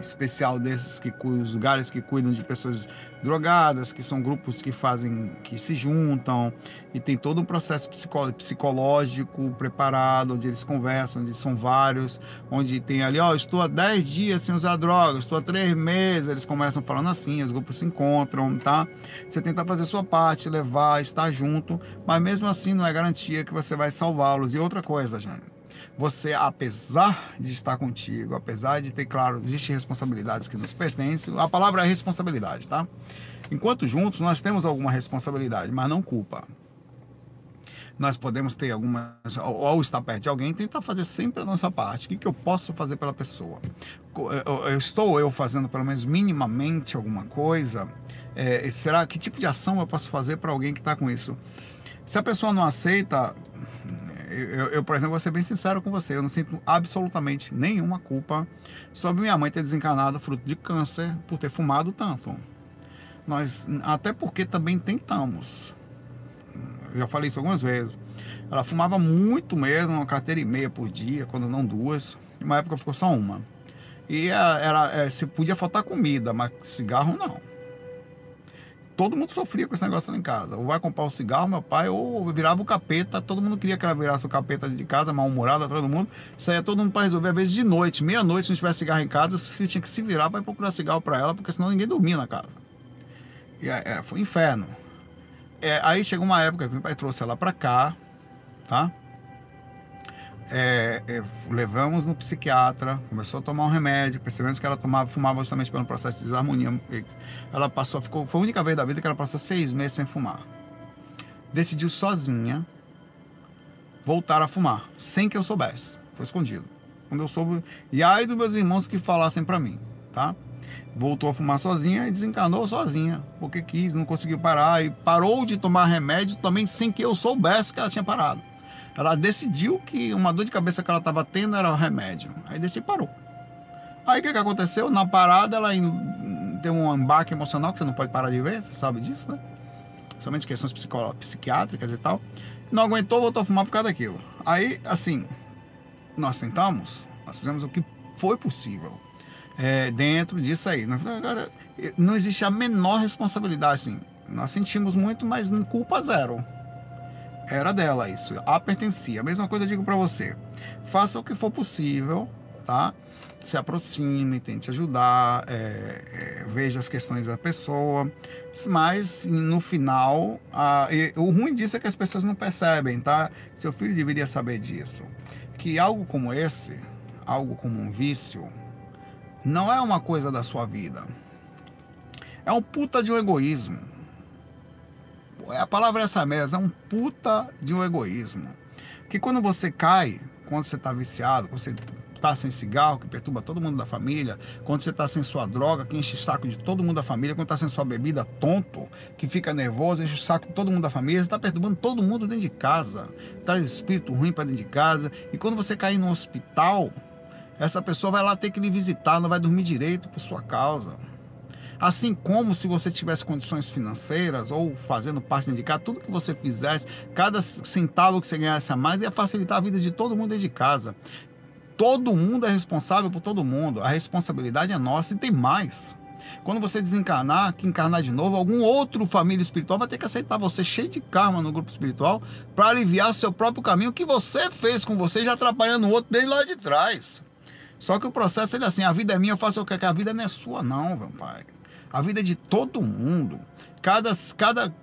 especial desses que os lugares que cuidam de pessoas drogadas, que são grupos que fazem, que se juntam e tem todo um processo psicológico preparado, onde eles conversam, onde são vários, onde tem ali, ó, estou há 10 dias sem usar drogas, estou há 3 meses, eles começam falando assim, os grupos se encontram, tá? Você tenta fazer sua parte, levar, estar junto, mas mesmo assim não é garantia que você vai salvá-los. E outra coisa, Jane, você, apesar de estar contigo, apesar de ter, claro, existem responsabilidades que nos pertencem, a palavra é responsabilidade, tá? Enquanto juntos, nós temos alguma responsabilidade, mas não culpa. Nós podemos ter algumas, ou estar perto de alguém, tentar fazer sempre a nossa parte. O que, eu posso fazer pela pessoa? Eu estou eu fazendo pelo menos minimamente alguma coisa? É, será que tipo de ação eu posso fazer para alguém que está com isso? Se a pessoa não aceita, eu, eu, por exemplo, vou ser bem sincero com você, eu não sinto absolutamente nenhuma culpa sobre minha mãe ter desencarnado fruto de câncer por ter fumado tanto. Nós, até porque também tentamos. Eu já falei isso algumas vezes. Ela fumava muito mesmo, uma carteira e meia por dia, quando não duas. Em uma época ficou só uma. E era, era, é, se podia faltar comida, mas cigarro não todo mundo sofria com esse negócio lá em casa. Ou vai comprar um cigarro, meu pai, ou virava o capeta. Todo mundo queria que ela virasse o capeta de casa, mal-humorado, todo mundo. Isso aí é todo mundo para resolver. Às vezes de noite, meia-noite, se não tivesse cigarro em casa, os filhos tinham que se virar para procurar cigarro para ela, porque senão ninguém dormia na casa. E é foi um inferno. É, aí chegou uma época que meu pai trouxe ela para cá, tá? É, é, levamos no psiquiatra, começou a tomar um remédio, percebemos que ela tomava, fumava justamente pelo processo de desarmonia. Ela passou, ficou, foi a única vez da vida que ela passou seis meses sem fumar. Decidiu sozinha voltar a fumar, sem que eu soubesse. Foi escondido. Quando eu soube, e aí dos meus irmãos que falassem para mim, tá? Voltou a fumar sozinha e desencanou sozinha, porque quis, não conseguiu parar e parou de tomar remédio também sem que eu soubesse que ela tinha parado. Ela decidiu que uma dor de cabeça que ela estava tendo era o remédio. Aí desse parou. Aí o que, que aconteceu? Na parada ela tem um embarque emocional que você não pode parar de ver, você sabe disso, né? Somente questões psiquiátricas e tal. Não aguentou, voltou a fumar por causa daquilo. Aí, assim, nós tentamos, nós fizemos o que foi possível é, dentro disso aí. Agora, não existe a menor responsabilidade, assim. Nós sentimos muito, mas culpa zero. Era dela isso. A pertencia. A mesma coisa eu digo para você. Faça o que for possível, tá? Se aproxime, tente ajudar, é, é, veja as questões da pessoa. Mas no final, a, o ruim disso é que as pessoas não percebem, tá? Seu filho deveria saber disso. Que algo como esse, algo como um vício, não é uma coisa da sua vida. É um puta de um egoísmo a palavra é essa mesmo, é um puta de um egoísmo. Que quando você cai, quando você está viciado, quando você está sem cigarro, que perturba todo mundo da família, quando você está sem sua droga, que enche o saco de todo mundo da família, quando está sem sua bebida, tonto, que fica nervoso, enche o saco de todo mundo da família, você está perturbando todo mundo dentro de casa, traz espírito ruim para dentro de casa, e quando você cair no hospital, essa pessoa vai lá ter que lhe visitar, não vai dormir direito por sua causa. Assim como se você tivesse condições financeiras ou fazendo parte de casa, tudo que você fizesse, cada centavo que você ganhasse a mais ia facilitar a vida de todo mundo dentro de casa. Todo mundo é responsável por todo mundo. A responsabilidade é nossa e tem mais. Quando você desencarnar, que encarnar de novo, algum outro família espiritual vai ter que aceitar você cheio de karma no grupo espiritual para aliviar seu próprio caminho que você fez com você, já atrapalhando o outro desde lá de trás. Só que o processo é assim: a vida é minha, eu faço o que a vida não é sua, não, meu pai. A vida é de todo mundo. Cada, cada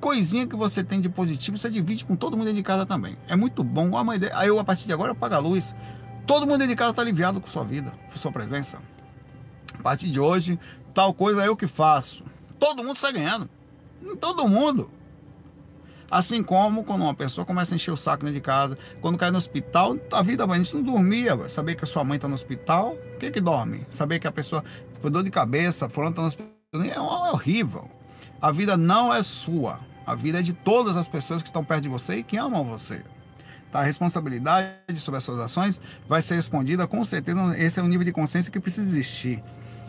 coisinha que você tem de positivo, você divide com todo mundo dentro de casa também. É muito bom. A mãe aí eu, a partir de agora, eu pago a luz. Todo mundo dentro de casa está aliviado com sua vida, com sua presença. A partir de hoje, tal coisa é eu que faço. Todo mundo está ganhando. Todo mundo. Assim como quando uma pessoa começa a encher o saco dentro de casa, quando cai no hospital, a vida, a gente não dormia. Saber que a sua mãe está no hospital, quem que dorme? Saber que a pessoa foi dor de cabeça, no hospital. É, é horrível. A vida não é sua. A vida é de todas as pessoas que estão perto de você e que amam você. Tá? A responsabilidade sobre as suas ações vai ser respondida com certeza. Esse é o nível de consciência que precisa existir.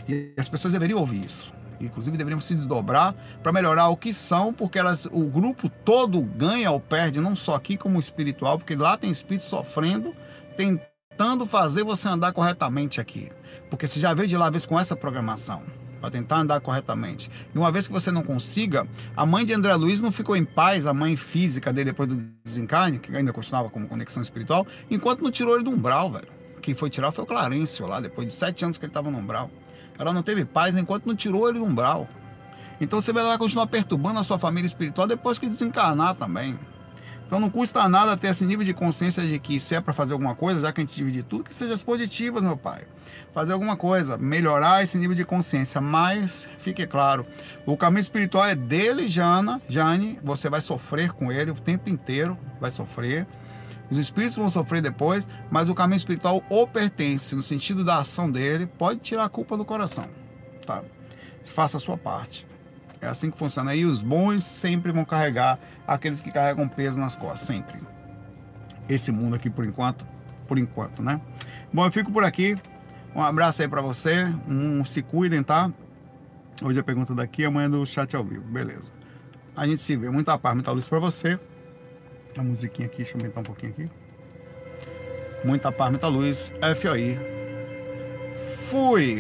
E as pessoas deveriam ouvir isso. Inclusive deveriam se desdobrar para melhorar o que são, porque elas, o grupo todo ganha ou perde, não só aqui como espiritual, porque lá tem espírito sofrendo, tentando fazer você andar corretamente aqui. Porque você já veio de lá vez com essa programação para tentar andar corretamente. E uma vez que você não consiga, a mãe de André Luiz não ficou em paz, a mãe física dele depois do desencarne, que ainda continuava como conexão espiritual, enquanto não tirou ele do umbral, velho. Quem foi tirar foi o Clarencio lá, depois de sete anos que ele estava no umbral. Ela não teve paz enquanto não tirou ele do umbral. Então você vai continuar perturbando a sua família espiritual depois que desencarnar também. Então não custa nada ter esse nível de consciência de que se é para fazer alguma coisa, já que a gente divide tudo, que seja as positivas, meu pai. Fazer alguma coisa, melhorar esse nível de consciência. Mas, fique claro, o caminho espiritual é dele, Jana, Jane. Você vai sofrer com ele o tempo inteiro, vai sofrer. Os espíritos vão sofrer depois, mas o caminho espiritual o pertence, no sentido da ação dele, pode tirar a culpa do coração. Tá? Faça a sua parte. É assim que funciona. E os bons sempre vão carregar aqueles que carregam peso nas costas, sempre. Esse mundo aqui por enquanto, por enquanto, né? Bom, eu fico por aqui. Um abraço aí para você. Um, se cuidem, tá? Hoje a pergunta daqui, amanhã do chat ao vivo. Beleza. A gente se vê. Muita paz, muita luz para você. A musiquinha aqui, deixa eu aumentar um pouquinho aqui. Muita paz, muita luz. FOI. Fui!